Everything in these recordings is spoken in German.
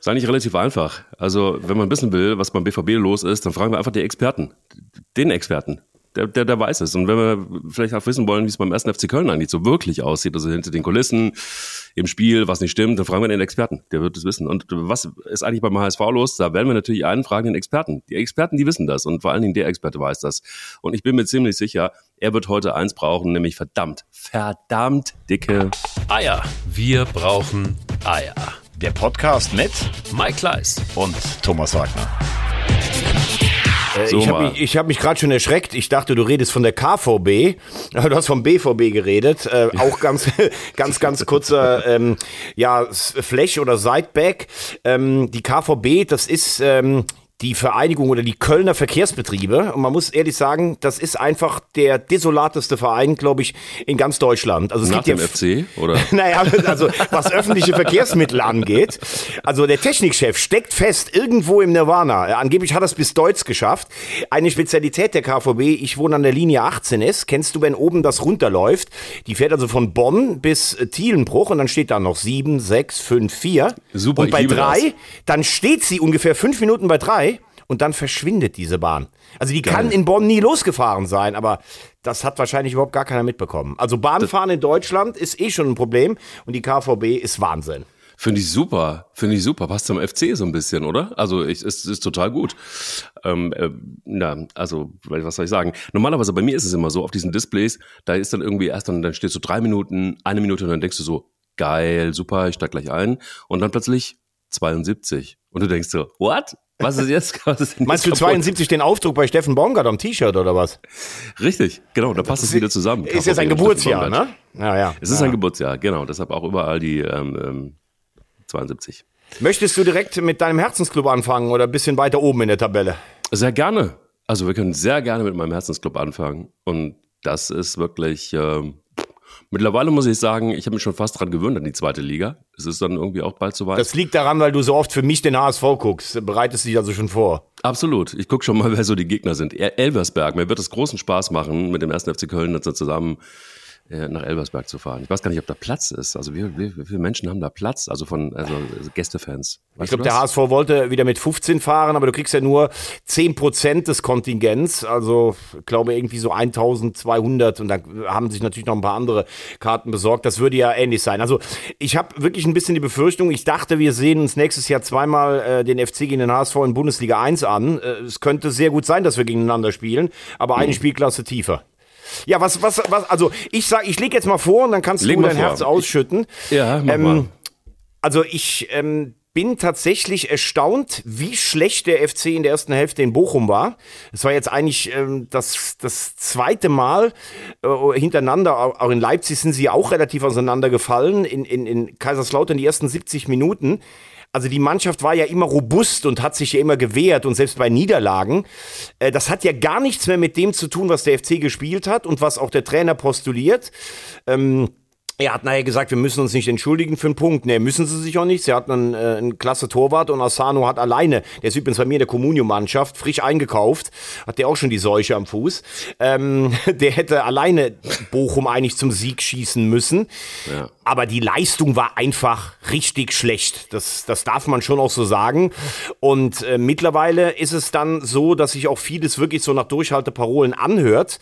Ist eigentlich relativ einfach. Also, wenn man wissen will, was beim BVB los ist, dann fragen wir einfach die Experten. Den Experten. Der, der, der weiß es. Und wenn wir vielleicht auch wissen wollen, wie es beim ersten FC Köln eigentlich so wirklich aussieht, also hinter den Kulissen, im Spiel, was nicht stimmt, dann fragen wir den Experten. Der wird es wissen. Und was ist eigentlich beim HSV los? Da werden wir natürlich einen fragen, den Experten. Die Experten, die wissen das. Und vor allen Dingen der Experte weiß das. Und ich bin mir ziemlich sicher, er wird heute eins brauchen, nämlich verdammt, verdammt dicke Eier. Wir brauchen Eier. Der Podcast mit Mike Kleiss. und Thomas Wagner. Äh, So ich habe mich, ich hab mich gerade schon erschreckt. Ich dachte, du redest von der KVB. Du hast vom BVB geredet. Äh, auch ganz, ganz, ganz kurzer ähm, ja, Flash oder Sideback. Ähm, die KVB, das ist ähm, die Vereinigung oder die Kölner Verkehrsbetriebe. Und man muss ehrlich sagen, das ist einfach der desolateste Verein, glaube ich, in ganz Deutschland. Also es nach gibt dem ja FC, oder? naja, also was öffentliche Verkehrsmittel angeht. Also der Technikchef steckt fest irgendwo im Nirvana. Angeblich hat er es bis Deutsch geschafft. Eine Spezialität der KVB, ich wohne an der Linie 18S. Kennst du, wenn oben das runterläuft? Die fährt also von Bonn bis äh, Thielenbruch und dann steht da noch 7, 6, 5, 4. Super, und bei liebe das. 3, dann steht sie ungefähr fünf Minuten bei 3 und dann verschwindet diese Bahn. Also die kann in Bonn nie losgefahren sein, aber das hat wahrscheinlich überhaupt gar keiner mitbekommen. Also Bahnfahren in Deutschland ist eh schon ein Problem und die KVB ist Wahnsinn. Finde ich super, finde ich super. Passt zum FC so ein bisschen, oder? Also ich, es ist total gut. Ähm, äh, na, also was soll ich sagen? Normalerweise bei mir ist es immer so auf diesen Displays, da ist dann irgendwie erst dann, dann steht so drei Minuten, eine Minute und dann denkst du so geil, super, ich steig gleich ein und dann plötzlich 72 und du denkst so what? Was ist jetzt? Was ist Meinst du jetzt kaputt? 72 den Aufdruck bei Steffen Baumgart am T-Shirt oder was? Richtig, genau, da passt es wieder zusammen. Ist jetzt ein Geburtsjahr, ne? Ja, ja. Es ist ja. ein Geburtsjahr, genau. Deshalb auch überall die ähm, ähm, 72. Möchtest du direkt mit deinem Herzensclub anfangen oder ein bisschen weiter oben in der Tabelle? Sehr gerne. Also wir können sehr gerne mit meinem Herzensclub anfangen. Und das ist wirklich, ähm, mittlerweile muss ich sagen, ich habe mich schon fast dran gewöhnt an die zweite Liga. Es ist dann irgendwie auch bald soweit. Das liegt daran, weil du so oft für mich den HSV guckst. Bereitest dich also schon vor. Absolut. Ich gucke schon mal, wer so die Gegner sind. El- Elversberg. Mir wird es großen Spaß machen, mit dem ersten FC Köln jetzt zusammen nach Elversberg zu fahren. Ich weiß gar nicht, ob da Platz ist. Also wie, wie, wie viele Menschen haben da Platz? Also von also Gästefans. Ich glaube, der HSV wollte wieder mit 15 fahren, aber du kriegst ja nur 10% des Kontingents. Also, ich glaube, irgendwie so 1200 und da haben sich natürlich noch ein paar andere Karten besorgt. Das würde ja ähnlich sein. Also, ich habe wirklich ein bisschen die Befürchtung, ich dachte, wir sehen uns nächstes Jahr zweimal äh, den FC gegen den HSV in Bundesliga 1 an. Äh, es könnte sehr gut sein, dass wir gegeneinander spielen, aber eine Spielklasse tiefer. Ja, was, was, was, also ich sag, ich leg jetzt mal vor und dann kannst Leg du dein vor. Herz ausschütten. Ja, mach Ähm, mal. Also ich ähm, bin tatsächlich erstaunt, wie schlecht der FC in der ersten Hälfte in Bochum war. Es war jetzt eigentlich ähm, das, das zweite Mal äh, hintereinander, au- auch in Leipzig sind sie auch relativ auseinandergefallen, in, in, in Kaiserslautern die ersten 70 Minuten. Also die Mannschaft war ja immer robust und hat sich ja immer gewehrt und selbst bei Niederlagen. Äh, das hat ja gar nichts mehr mit dem zu tun, was der FC gespielt hat und was auch der Trainer postuliert. Er hat nachher gesagt, wir müssen uns nicht entschuldigen für einen Punkt. Nee, müssen sie sich auch nicht. Sie hatten einen, äh, einen klasse Torwart und Asano hat alleine, der ist übrigens bei mir in der Comunio-Mannschaft, frisch eingekauft, hat der auch schon die Seuche am Fuß. Ähm, der hätte alleine Bochum eigentlich zum Sieg schießen müssen. Ja. Aber die Leistung war einfach richtig schlecht. Das, das darf man schon auch so sagen. Und äh, mittlerweile ist es dann so, dass sich auch vieles wirklich so nach Durchhalteparolen anhört.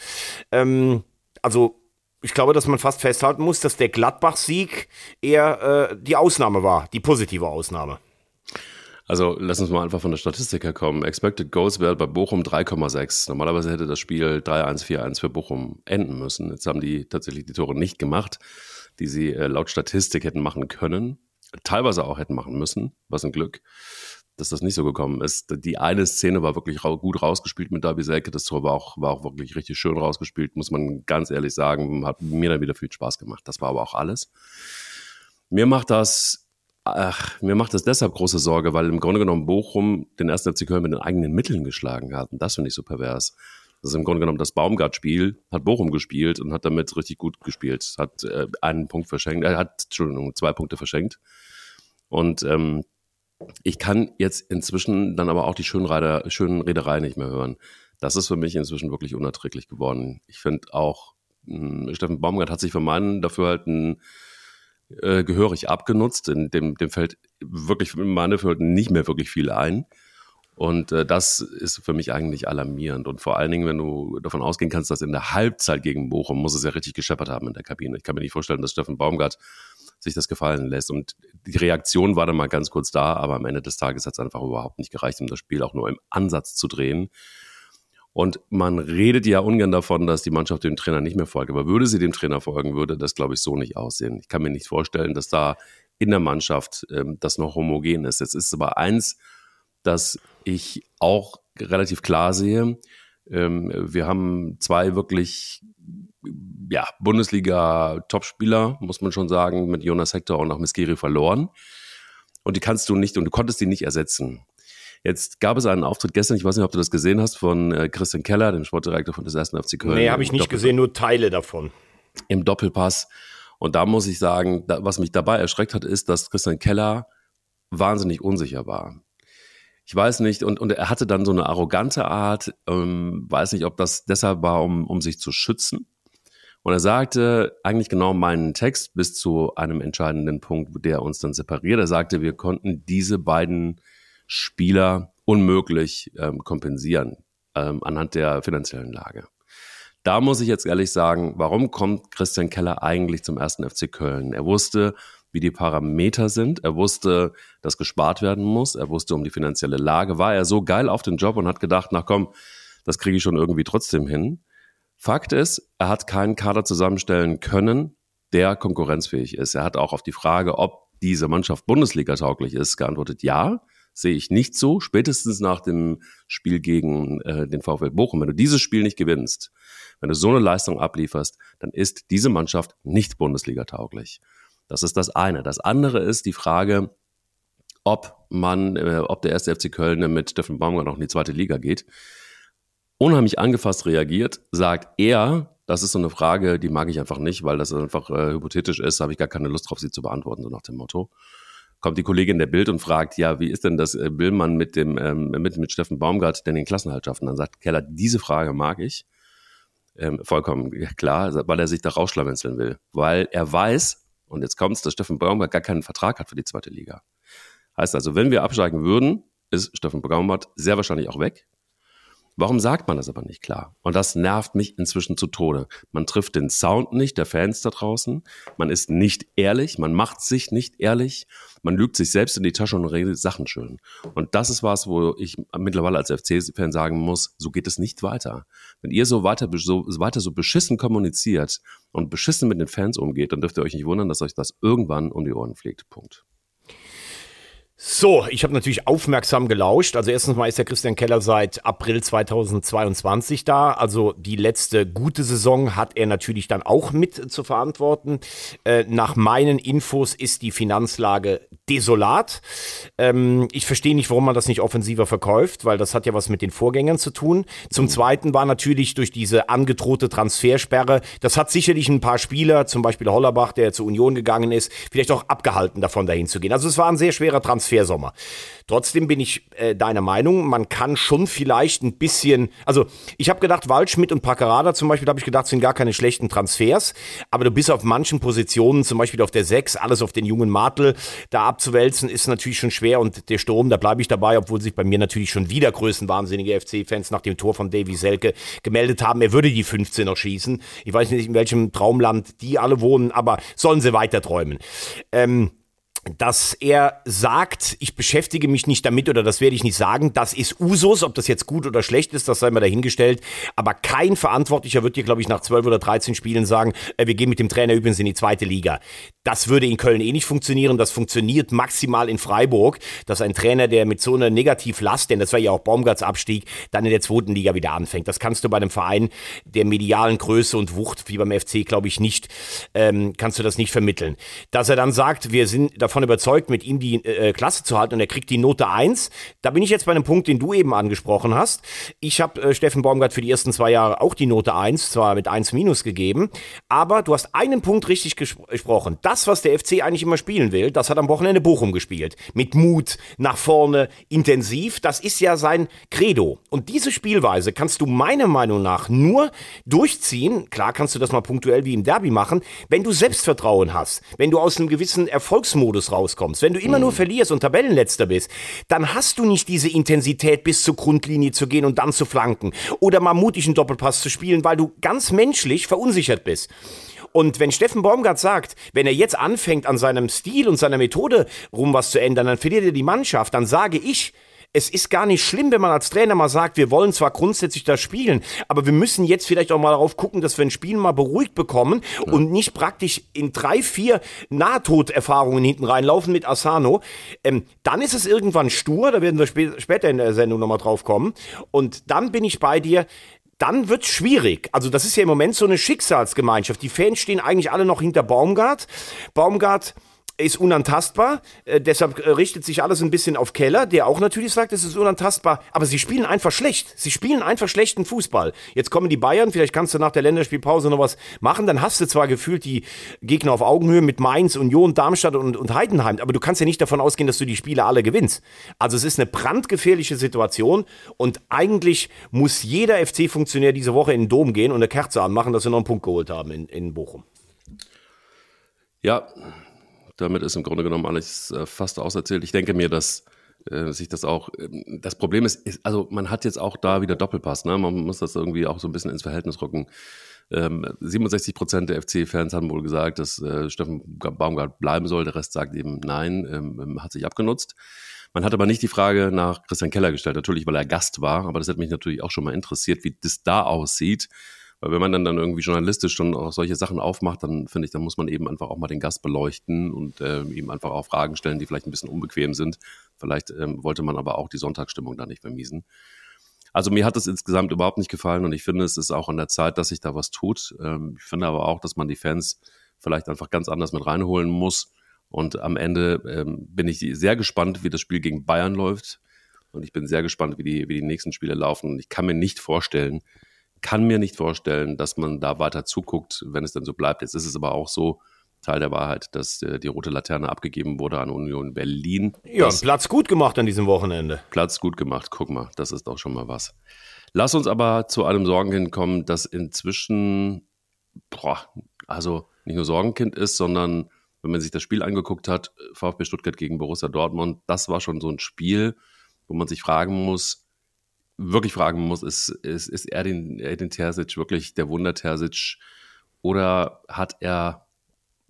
Ähm, also ich glaube, dass man fast festhalten muss, dass der Gladbach-Sieg eher äh, die Ausnahme war, die positive Ausnahme. Also lass uns mal einfach von der Statistik her kommen. Expected Goals wäre bei Bochum 3,6. Normalerweise hätte das Spiel 3-1, 4-1 für Bochum enden müssen. Jetzt haben die tatsächlich die Tore nicht gemacht, die sie äh, laut Statistik hätten machen können. Teilweise auch hätten machen müssen. Was ein Glück, dass das nicht so gekommen ist. Die eine Szene war wirklich rau gut rausgespielt mit Darby Selke. Das Tor war auch, war auch wirklich richtig schön rausgespielt, muss man ganz ehrlich sagen. Hat mir dann wieder viel Spaß gemacht. Das war aber auch alles. Mir macht das Ach, mir macht das deshalb große Sorge, weil im Grunde genommen Bochum den ersten FC Köln mit den eigenen Mitteln geschlagen hat. Und das finde ich so pervers. Das ist im Grunde genommen das Baumgart-Spiel, hat Bochum gespielt und hat damit richtig gut gespielt. Hat äh, einen Punkt verschenkt, er hat, Entschuldigung, zwei Punkte verschenkt. Und ähm, ich kann jetzt inzwischen dann aber auch die Schönreiter, schönen Rederei nicht mehr hören. Das ist für mich inzwischen wirklich unerträglich geworden. Ich finde auch, mh, Steffen Baumgart hat sich für meinen Dafürhalten äh, gehörig abgenutzt. In dem, dem fällt wirklich in meine Verhältnisse nicht mehr wirklich viel ein. Und äh, das ist für mich eigentlich alarmierend. Und vor allen Dingen, wenn du davon ausgehen kannst, dass in der Halbzeit gegen Bochum muss es ja richtig gescheppert haben in der Kabine. Ich kann mir nicht vorstellen, dass Steffen Baumgart sich das gefallen lässt. Und die Reaktion war dann mal ganz kurz da, aber am Ende des Tages hat es einfach überhaupt nicht gereicht, um das Spiel auch nur im Ansatz zu drehen. Und man redet ja ungern davon, dass die Mannschaft dem Trainer nicht mehr folgt. Aber würde sie dem Trainer folgen, würde das, glaube ich, so nicht aussehen. Ich kann mir nicht vorstellen, dass da in der Mannschaft ähm, das noch homogen ist. Jetzt ist aber eins, dass ich auch relativ klar sehe, ähm, wir haben zwei wirklich ja, Bundesliga-Topspieler, muss man schon sagen, mit Jonas Hector und auch Miskiri verloren. Und die kannst du nicht und du konntest die nicht ersetzen. Jetzt gab es einen Auftritt gestern, ich weiß nicht, ob du das gesehen hast, von äh, Christian Keller, dem Sportdirektor von des ersten FC Köln. Nee, habe ich nicht gesehen, nur Teile davon. Im Doppelpass. Und da muss ich sagen, da, was mich dabei erschreckt hat, ist, dass Christian Keller wahnsinnig unsicher war ich weiß nicht, und, und er hatte dann so eine arrogante Art, ähm, weiß nicht, ob das deshalb war, um, um sich zu schützen. Und er sagte eigentlich genau meinen Text bis zu einem entscheidenden Punkt, der uns dann separiert. Er sagte, wir konnten diese beiden Spieler unmöglich ähm, kompensieren ähm, anhand der finanziellen Lage. Da muss ich jetzt ehrlich sagen, warum kommt Christian Keller eigentlich zum ersten FC Köln? Er wusste, wie die Parameter sind. Er wusste, dass gespart werden muss. Er wusste um die finanzielle Lage. War er so geil auf den Job und hat gedacht, na komm, das kriege ich schon irgendwie trotzdem hin. Fakt ist, er hat keinen Kader zusammenstellen können, der konkurrenzfähig ist. Er hat auch auf die Frage, ob diese Mannschaft Bundesliga tauglich ist, geantwortet, ja, sehe ich nicht so. Spätestens nach dem Spiel gegen äh, den VfL Bochum. Wenn du dieses Spiel nicht gewinnst, wenn du so eine Leistung ablieferst, dann ist diese Mannschaft nicht Bundesliga tauglich. Das ist das eine. Das andere ist die Frage, ob man, äh, ob der erste FC Köln mit Steffen Baumgart noch in die zweite Liga geht. Unheimlich angefasst reagiert, sagt er, das ist so eine Frage, die mag ich einfach nicht, weil das einfach äh, hypothetisch ist, habe ich gar keine Lust drauf, sie zu beantworten, so nach dem Motto. Kommt die Kollegin der Bild und fragt, ja, wie ist denn das, äh, will man mit dem, ähm, mit, mit Steffen Baumgart denn den Klassenhalt schaffen? Dann sagt Keller, diese Frage mag ich. Ähm, vollkommen klar, weil er sich da rausschlawenzeln will. Weil er weiß, und jetzt kommt es, dass Steffen Baumgart gar keinen Vertrag hat für die zweite Liga. Heißt also, wenn wir absteigen würden, ist Steffen Baumgart sehr wahrscheinlich auch weg. Warum sagt man das aber nicht klar? Und das nervt mich inzwischen zu Tode. Man trifft den Sound nicht der Fans da draußen. Man ist nicht ehrlich. Man macht sich nicht ehrlich. Man lügt sich selbst in die Tasche und redet Sachen schön. Und das ist was, wo ich mittlerweile als FC-Fan sagen muss, so geht es nicht weiter. Wenn ihr so weiter, so weiter so beschissen kommuniziert und beschissen mit den Fans umgeht, dann dürft ihr euch nicht wundern, dass euch das irgendwann um die Ohren fliegt. Punkt. So, ich habe natürlich aufmerksam gelauscht. Also erstens mal ist der Christian Keller seit April 2022 da. Also die letzte gute Saison hat er natürlich dann auch mit zu verantworten. Äh, nach meinen Infos ist die Finanzlage desolat. Ähm, ich verstehe nicht, warum man das nicht offensiver verkauft, weil das hat ja was mit den Vorgängern zu tun. Zum Zweiten war natürlich durch diese angedrohte Transfersperre, das hat sicherlich ein paar Spieler, zum Beispiel Hollerbach, der zur Union gegangen ist, vielleicht auch abgehalten davon dahin zu gehen. Also es war ein sehr schwerer Transfer. Transfersommer. Trotzdem bin ich äh, deiner Meinung, man kann schon vielleicht ein bisschen, also ich habe gedacht, Waldschmidt und Packerada zum Beispiel, habe ich gedacht, sind gar keine schlechten Transfers, aber du bist auf manchen Positionen, zum Beispiel auf der 6, alles auf den jungen Martel, da abzuwälzen, ist natürlich schon schwer und der Sturm, da bleibe ich dabei, obwohl sich bei mir natürlich schon wieder größenwahnsinnige FC-Fans nach dem Tor von Davy Selke gemeldet haben, er würde die 15 noch schießen. Ich weiß nicht, in welchem Traumland die alle wohnen, aber sollen sie weiter träumen. Ähm, dass er sagt, ich beschäftige mich nicht damit oder das werde ich nicht sagen. Das ist Usus, ob das jetzt gut oder schlecht ist, das sei mal dahingestellt. Aber kein Verantwortlicher wird dir, glaube ich, nach 12 oder 13 Spielen sagen, äh, wir gehen mit dem Trainer übrigens in die zweite Liga. Das würde in Köln eh nicht funktionieren. Das funktioniert maximal in Freiburg, dass ein Trainer, der mit so einer Negativlast, denn das war ja auch Baumgarts Abstieg, dann in der zweiten Liga wieder anfängt. Das kannst du bei einem Verein der medialen Größe und Wucht, wie beim FC, glaube ich, nicht, ähm, kannst du das nicht vermitteln. Dass er dann sagt, wir sind davon davon überzeugt, mit ihm die äh, Klasse zu halten und er kriegt die Note 1. Da bin ich jetzt bei einem Punkt, den du eben angesprochen hast. Ich habe äh, Steffen Baumgart für die ersten zwei Jahre auch die Note 1, zwar mit 1 minus gegeben, aber du hast einen Punkt richtig gesprochen. Das, was der FC eigentlich immer spielen will, das hat am Wochenende Bochum gespielt. Mit Mut, nach vorne, intensiv. Das ist ja sein Credo. Und diese Spielweise kannst du meiner Meinung nach nur durchziehen. Klar kannst du das mal punktuell wie im Derby machen, wenn du Selbstvertrauen hast, wenn du aus einem gewissen Erfolgsmodus rauskommst. Wenn du immer nur verlierst und Tabellenletzter bist, dann hast du nicht diese Intensität bis zur Grundlinie zu gehen und dann zu flanken oder mal mutig einen Doppelpass zu spielen, weil du ganz menschlich verunsichert bist. Und wenn Steffen Baumgart sagt, wenn er jetzt anfängt, an seinem Stil und seiner Methode rum was zu ändern, dann verliert er die Mannschaft, dann sage ich, es ist gar nicht schlimm, wenn man als Trainer mal sagt, wir wollen zwar grundsätzlich das spielen, aber wir müssen jetzt vielleicht auch mal darauf gucken, dass wir ein Spiel mal beruhigt bekommen ja. und nicht praktisch in drei, vier Nahtoderfahrungen hinten reinlaufen mit Asano. Ähm, dann ist es irgendwann stur, da werden wir sp später in der Sendung nochmal drauf kommen. Und dann bin ich bei dir, dann wird's schwierig. Also das ist ja im Moment so eine Schicksalsgemeinschaft. Die Fans stehen eigentlich alle noch hinter Baumgart. Baumgart ist unantastbar, äh, deshalb äh, richtet sich alles ein bisschen auf Keller, der auch natürlich sagt, es ist unantastbar, aber sie spielen einfach schlecht. Sie spielen einfach schlechten Fußball. Jetzt kommen die Bayern, vielleicht kannst du nach der Länderspielpause noch was machen, dann hast du zwar gefühlt die Gegner auf Augenhöhe mit Mainz, Union, Darmstadt und, und Heidenheim, aber du kannst ja nicht davon ausgehen, dass du die Spiele alle gewinnst. Also es ist eine brandgefährliche Situation und eigentlich muss jeder FC-Funktionär diese Woche in den Dom gehen und eine Kerze anmachen, dass sie noch einen Punkt geholt haben in, in Bochum. Ja, damit ist im Grunde genommen alles äh, fast auserzählt. Ich denke mir, dass äh, sich das auch, äh, das Problem ist, ist, also man hat jetzt auch da wieder Doppelpass, ne? man muss das irgendwie auch so ein bisschen ins Verhältnis rücken. Ähm, 67 Prozent der FC-Fans haben wohl gesagt, dass äh, Steffen Baumgart bleiben soll, der Rest sagt eben nein, ähm, ähm, hat sich abgenutzt. Man hat aber nicht die Frage nach Christian Keller gestellt, natürlich, weil er Gast war, aber das hat mich natürlich auch schon mal interessiert, wie das da aussieht. Weil wenn man dann, dann irgendwie journalistisch schon auch solche Sachen aufmacht, dann finde ich, dann muss man eben einfach auch mal den Gast beleuchten und äh, ihm einfach auch Fragen stellen, die vielleicht ein bisschen unbequem sind. Vielleicht ähm, wollte man aber auch die Sonntagsstimmung da nicht vermiesen. Also mir hat es insgesamt überhaupt nicht gefallen und ich finde, es ist auch an der Zeit, dass sich da was tut. Ähm, ich finde aber auch, dass man die Fans vielleicht einfach ganz anders mit reinholen muss. Und am Ende ähm, bin ich sehr gespannt, wie das Spiel gegen Bayern läuft. Und ich bin sehr gespannt, wie die, wie die nächsten Spiele laufen. Und ich kann mir nicht vorstellen, kann mir nicht vorstellen, dass man da weiter zuguckt, wenn es dann so bleibt. Jetzt ist es aber auch so, Teil der Wahrheit, dass äh, die rote Laterne abgegeben wurde an Union Berlin. Ja, Platz gut gemacht an diesem Wochenende. Platz gut gemacht, guck mal, das ist doch schon mal was. Lass uns aber zu einem Sorgenkind kommen, das inzwischen, boah, also nicht nur Sorgenkind ist, sondern wenn man sich das Spiel angeguckt hat, VfB Stuttgart gegen Borussia Dortmund, das war schon so ein Spiel, wo man sich fragen muss, wirklich fragen muss, ist, ist, ist Erdin, Erdin Terzic wirklich der Wunder Terzic oder hat er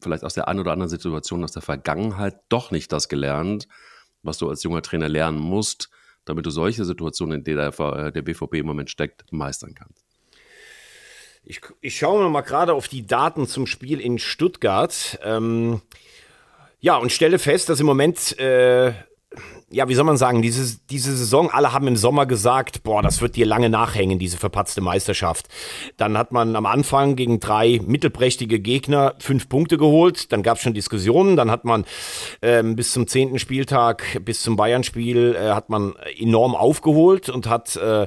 vielleicht aus der einen oder anderen Situation aus der Vergangenheit doch nicht das gelernt, was du als junger Trainer lernen musst, damit du solche Situationen, in denen der, äh, der BVB im Moment steckt, meistern kannst? Ich, ich schaue mal gerade auf die Daten zum Spiel in Stuttgart. Ähm, ja, und stelle fest, dass im Moment äh, ja, wie soll man sagen, diese, diese Saison, alle haben im Sommer gesagt, boah, das wird dir lange nachhängen, diese verpatzte Meisterschaft. Dann hat man am Anfang gegen drei mittelprächtige Gegner fünf Punkte geholt, dann gab es schon Diskussionen, dann hat man ähm, bis zum zehnten Spieltag, bis zum Bayern-Spiel, äh, hat man enorm aufgeholt und hat äh,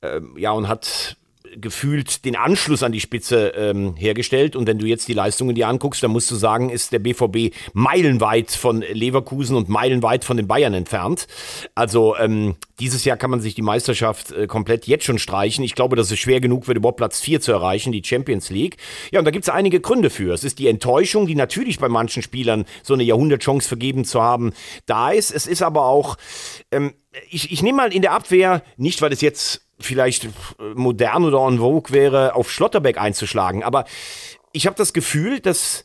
äh, ja und hat gefühlt den Anschluss an die Spitze ähm, hergestellt. Und wenn du jetzt die Leistungen dir anguckst, dann musst du sagen, ist der BVB meilenweit von Leverkusen und meilenweit von den Bayern entfernt. Also ähm, dieses Jahr kann man sich die Meisterschaft äh, komplett jetzt schon streichen. Ich glaube, dass es schwer genug wird, überhaupt Platz 4 zu erreichen, die Champions League. Ja, und da gibt es einige Gründe für. Es ist die Enttäuschung, die natürlich bei manchen Spielern so eine Jahrhundertchance vergeben zu haben, da ist. Es ist aber auch, ähm, ich, ich nehme mal in der Abwehr, nicht weil es jetzt vielleicht modern oder en vogue wäre, auf Schlotterbeck einzuschlagen. Aber ich habe das Gefühl, dass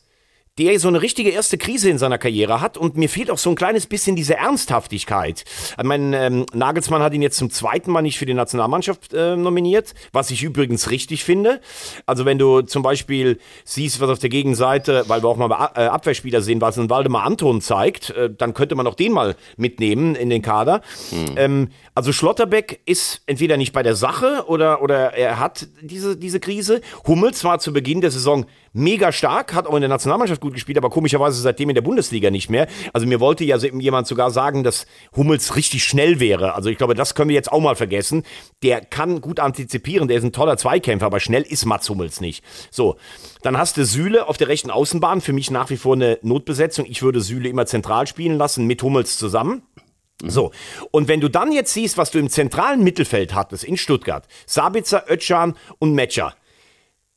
der so eine richtige erste Krise in seiner Karriere hat und mir fehlt auch so ein kleines bisschen diese Ernsthaftigkeit. Ich meine, ähm, Nagelsmann hat ihn jetzt zum zweiten Mal nicht für die Nationalmannschaft äh, nominiert, was ich übrigens richtig finde. Also wenn du zum Beispiel siehst, was auf der Gegenseite, weil wir auch mal äh, Abwehrspieler sehen, was ein Waldemar Anton zeigt, äh, dann könnte man auch den mal mitnehmen in den Kader. Hm. Ähm, also Schlotterbeck ist entweder nicht bei der Sache oder, oder er hat diese, diese Krise. Hummels war zu Beginn der Saison mega stark, hat auch in der Nationalmannschaft gut gespielt, aber komischerweise seitdem in der Bundesliga nicht mehr. Also mir wollte ja jemand sogar sagen, dass Hummels richtig schnell wäre. Also ich glaube, das können wir jetzt auch mal vergessen. Der kann gut antizipieren, der ist ein toller Zweikämpfer, aber schnell ist Mats Hummels nicht. So, dann hast du Süle auf der rechten Außenbahn, für mich nach wie vor eine Notbesetzung. Ich würde Süle immer zentral spielen lassen, mit Hummels zusammen. So, und wenn du dann jetzt siehst, was du im zentralen Mittelfeld hattest in Stuttgart, Sabitzer, Ötschan und Metscher,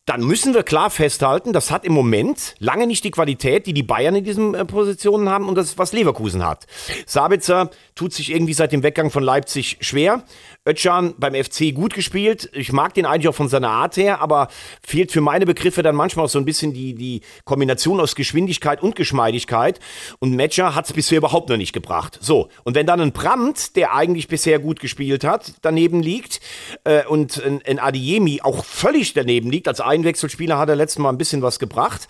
dann müssen wir klar festhalten, das hat im Moment lange nicht die Qualität, die die Bayern in diesen äh, Positionen haben und das, was Leverkusen hat. Sabitzer tut sich irgendwie seit dem Weggang von Leipzig schwer. Ötschan beim FC gut gespielt. Ich mag den eigentlich auch von seiner Art her, aber fehlt für meine Begriffe dann manchmal auch so ein bisschen die, die Kombination aus Geschwindigkeit und Geschmeidigkeit. Und Metscher hat es bisher überhaupt noch nicht gebracht. So, und wenn dann ein Brandt, der eigentlich bisher gut gespielt hat, daneben liegt äh, und ein, ein Adiemi auch völlig daneben liegt, als Einwechselspieler hat er letztes Mal ein bisschen was gebracht.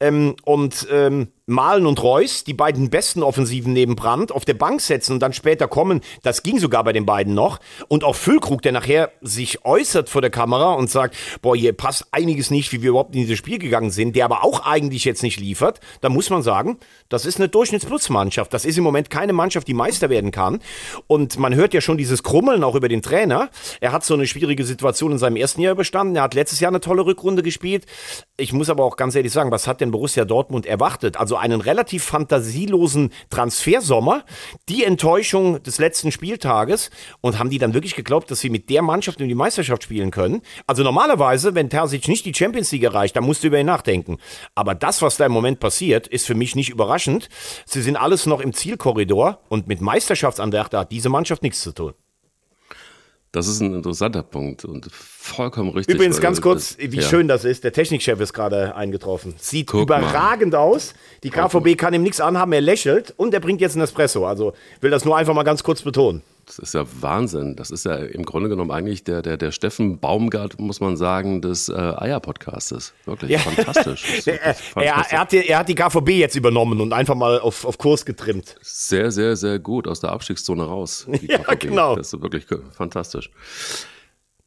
Ähm, und ähm, Malen und Reus, die beiden besten Offensiven neben Brandt, auf der Bank setzen und dann später kommen, das ging sogar bei den beiden noch. Und auch Füllkrug, der nachher sich äußert vor der Kamera und sagt, boah, hier passt einiges nicht, wie wir überhaupt in dieses Spiel gegangen sind, der aber auch eigentlich jetzt nicht liefert, da muss man sagen, das ist eine Durchschnittsplus-Mannschaft. Das ist im Moment keine Mannschaft, die Meister werden kann. Und man hört ja schon dieses Krummeln auch über den Trainer. Er hat so eine schwierige Situation in seinem ersten Jahr überstanden. Er hat letztes Jahr eine tolle Rückrunde gespielt. Ich muss aber auch ganz ehrlich sagen, was hat denn Borussia Dortmund erwartet? Also einen relativ fantasielosen Transfersommer, die Enttäuschung des letzten Spieltages und haben die dann wirklich geglaubt, dass sie mit der Mannschaft um die Meisterschaft spielen können? Also normalerweise, wenn Terzic nicht die Champions League erreicht, dann musst du über ihn nachdenken. Aber das, was da im Moment passiert, ist für mich nicht überraschend. Sie sind alles noch im Zielkorridor und mit Meisterschaftsanwärter hat diese Mannschaft nichts zu tun. Das ist ein interessanter Punkt und vollkommen richtig. Übrigens ganz kurz, das, wie ja. schön das ist. Der Technikchef ist gerade eingetroffen. Sieht Guck überragend mal. aus. Die KVB kann ihm nichts anhaben. Er lächelt und er bringt jetzt ein Espresso. Also will das nur einfach mal ganz kurz betonen. Das ist ja Wahnsinn. Das ist ja im Grunde genommen eigentlich der, der, der Steffen Baumgart, muss man sagen, des äh, Eier-Podcastes. Wirklich ja. fantastisch. Wirklich er, fantastisch. Er, hat die, er hat die KVB jetzt übernommen und einfach mal auf, auf Kurs getrimmt. Sehr, sehr, sehr gut. Aus der Abstiegszone raus. ja, KVB. genau. Das ist wirklich fantastisch.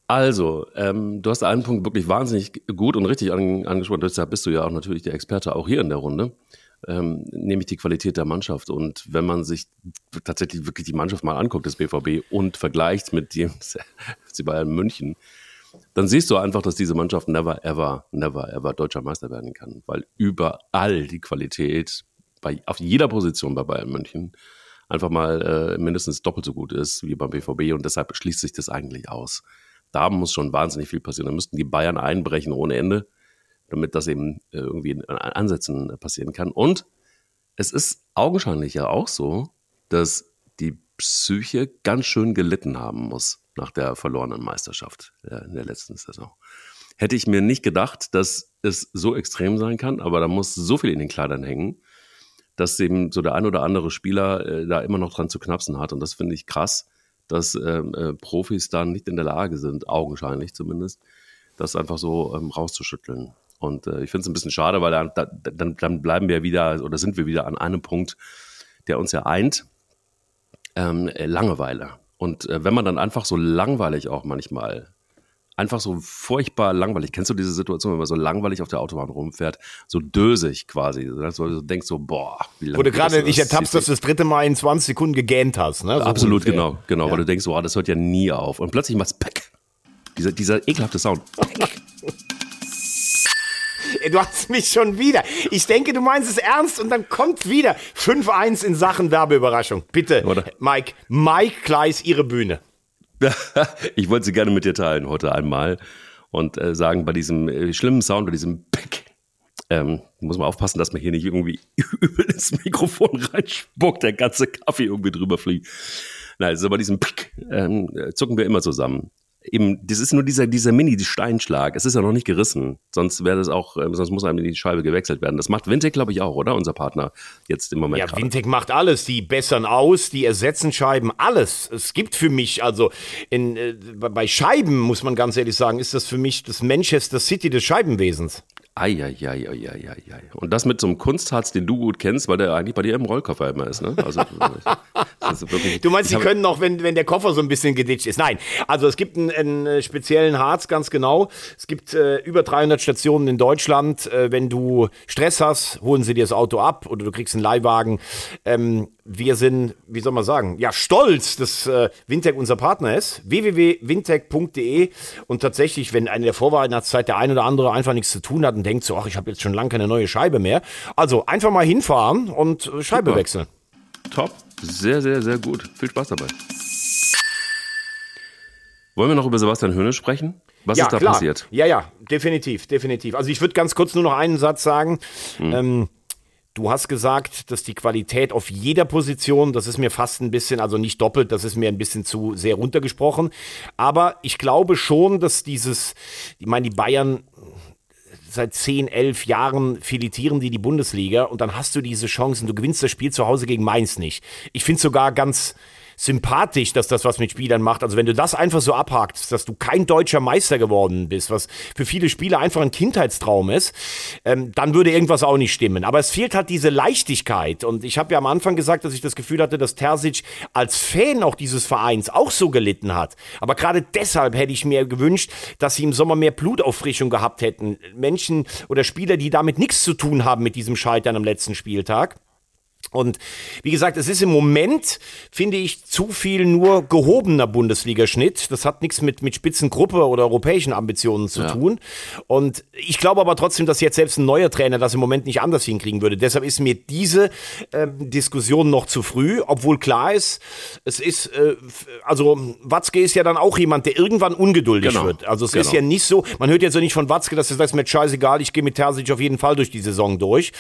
Also, ähm, du hast einen Punkt wirklich wahnsinnig gut und richtig an, angesprochen. Deshalb bist du ja auch natürlich der Experte auch hier in der Runde ähm, nämlich die Qualität der Mannschaft. Und wenn man sich tatsächlich wirklich die Mannschaft mal anguckt, des BVB, und vergleicht mit dem sie Bayern München, dann siehst du einfach, dass diese Mannschaft never, ever, never, ever deutscher Meister werden kann, weil überall die Qualität bei, auf jeder Position bei Bayern München einfach mal äh, mindestens doppelt so gut ist wie beim BVB und deshalb schließt sich das eigentlich aus. Da muss schon wahnsinnig viel passieren. Da müssten die Bayern einbrechen ohne Ende damit das eben äh, irgendwie in Ansätzen passieren kann. Und es ist augenscheinlich ja auch so, dass die Psyche ganz schön gelitten haben muss nach der verlorenen Meisterschaft äh, in der letzten Saison. Hätte ich mir nicht gedacht, dass es so extrem sein kann, aber da muss so viel in den Kleidern hängen, dass eben so der ein oder andere Spieler äh, da immer noch dran zu knapsen hat. Und das finde ich krass, dass ähm, äh, Profis dann nicht in der Lage sind, augenscheinlich zumindest, das einfach so ähm, rauszuschütteln. Und äh, ich finde es ein bisschen schade, weil dann, dann, dann bleiben wir wieder oder sind wir wieder an einem Punkt, der uns ja eint. Ähm, äh, Langeweile. Und äh, wenn man dann einfach so langweilig auch manchmal, einfach so furchtbar langweilig, kennst du diese Situation, wenn man so langweilig auf der Autobahn rumfährt, so dösig quasi, dass du denkst so, boah, wie lange. Wo du gerade nicht ertappst, dass du das dritte Mal in 20 Sekunden gegähnt hast, ne? So Absolut, ungefähr. genau, genau, ja. weil du denkst, boah, das hört ja nie auf. Und plötzlich machst Peck. Dieser, dieser ekelhafte Sound. Du hast mich schon wieder. Ich denke, du meinst es ernst und dann kommt wieder 5-1 in Sachen Werbeüberraschung. Bitte, Oder? Mike, Mike Kleis, Ihre Bühne. ich wollte sie gerne mit dir teilen heute einmal und äh, sagen, bei diesem äh, schlimmen Sound, bei diesem Pick, ähm, muss man aufpassen, dass man hier nicht irgendwie über das Mikrofon reinspuckt, der ganze Kaffee irgendwie drüber fliegt. Nein, also bei diesem Pick ähm, zucken wir immer zusammen eben, das ist nur dieser, dieser Mini-Steinschlag. Es ist ja noch nicht gerissen. Sonst wäre das auch, ähm, sonst muss einem die Scheibe gewechselt werden. Das macht Wintec, glaube ich, auch, oder? Unser Partner jetzt im Moment. Ja. Wintec macht alles. Die bessern aus, die ersetzen Scheiben, alles. Es gibt für mich, also in, äh, bei Scheiben, muss man ganz ehrlich sagen, ist das für mich das Manchester City des Scheibenwesens. Eieieiei. Und das mit so einem Kunstharz, den du gut kennst, weil der eigentlich bei dir im Rollkoffer immer ist, ne? Also, ist wirklich, Du meinst, sie können noch, wenn, wenn der Koffer so ein bisschen geditscht ist. Nein, also es gibt einen, einen äh, speziellen Harz, ganz genau. Es gibt äh, über 300 Stationen in Deutschland. Äh, wenn du Stress hast, holen sie dir das Auto ab oder du kriegst einen Leihwagen. Ähm, wir sind, wie soll man sagen, ja stolz, dass äh, Wintec unser Partner ist. www.wintec.de und tatsächlich, wenn in der Vorweihnachtszeit der ein oder andere einfach nichts zu tun hat und denkt so, ach, ich habe jetzt schon lange keine neue Scheibe mehr. Also einfach mal hinfahren und äh, Scheibe Super. wechseln. Top. Sehr, sehr, sehr gut. Viel Spaß dabei. Wollen wir noch über Sebastian Höhne sprechen? Was ist da passiert? Ja, ja, definitiv, definitiv. Also ich würde ganz kurz nur noch einen Satz sagen. Hm. Ähm, du hast gesagt, dass die Qualität auf jeder Position, das ist mir fast ein bisschen, also nicht doppelt, das ist mir ein bisschen zu sehr runtergesprochen. Aber ich glaube schon, dass dieses, ich meine, die Bayern seit 10, 11 Jahren filetieren die die Bundesliga und dann hast du diese Chancen. Du gewinnst das Spiel zu Hause gegen Mainz nicht. Ich finde sogar ganz sympathisch, dass das was mit Spielern macht. Also wenn du das einfach so abhakst, dass du kein deutscher Meister geworden bist, was für viele Spieler einfach ein Kindheitstraum ist, ähm, dann würde irgendwas auch nicht stimmen. Aber es fehlt halt diese Leichtigkeit. Und ich habe ja am Anfang gesagt, dass ich das Gefühl hatte, dass Terzic als Fan auch dieses Vereins auch so gelitten hat. Aber gerade deshalb hätte ich mir gewünscht, dass sie im Sommer mehr Blutauffrischung gehabt hätten. Menschen oder Spieler, die damit nichts zu tun haben mit diesem Scheitern am letzten Spieltag. Und wie gesagt, es ist im Moment, finde ich, zu viel nur gehobener Bundesligaschnitt. Das hat nichts mit, mit Spitzengruppe oder europäischen Ambitionen zu tun. Und ich glaube aber trotzdem, dass jetzt selbst ein neuer Trainer das im Moment nicht anders hinkriegen würde. Deshalb ist mir diese ähm, Diskussion noch zu früh, obwohl klar ist, es ist, äh, also Watzke ist ja dann auch jemand, der irgendwann ungeduldig Genau. wird. Also es ist Genau. ja nicht so, man hört jetzt so nicht von Watzke, dass er sagt, ist mir scheißegal, ich gehe mit Terzic auf jeden Fall durch die Saison durch.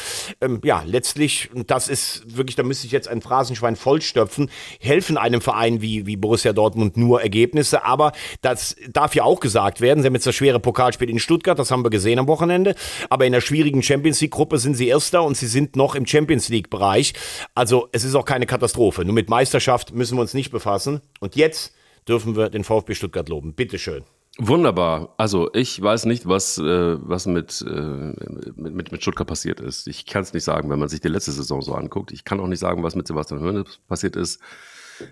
Ähm, ja, letztlich, das ist wirklich, da müsste ich jetzt ein Phrasenschwein vollstöpfen, helfen einem Verein wie, wie Borussia Dortmund nur Ergebnisse, aber das darf ja auch gesagt werden. Sie haben jetzt das schwere Pokalspiel in Stuttgart, das haben wir gesehen am Wochenende, aber in der schwierigen Champions League Gruppe sind sie Erster und sie sind noch im Champions League Bereich. Also es ist auch keine Katastrophe. Nur mit Meisterschaft müssen wir uns nicht befassen. Und jetzt dürfen wir den VfB Stuttgart loben. Bitteschön. Wunderbar. Also ich weiß nicht, was, äh, was mit, äh, mit, mit, Stuttgart passiert ist. Ich kann es nicht sagen, wenn man sich die letzte Saison so anguckt. Ich kann auch nicht sagen, was mit Sebastian Höhne passiert ist,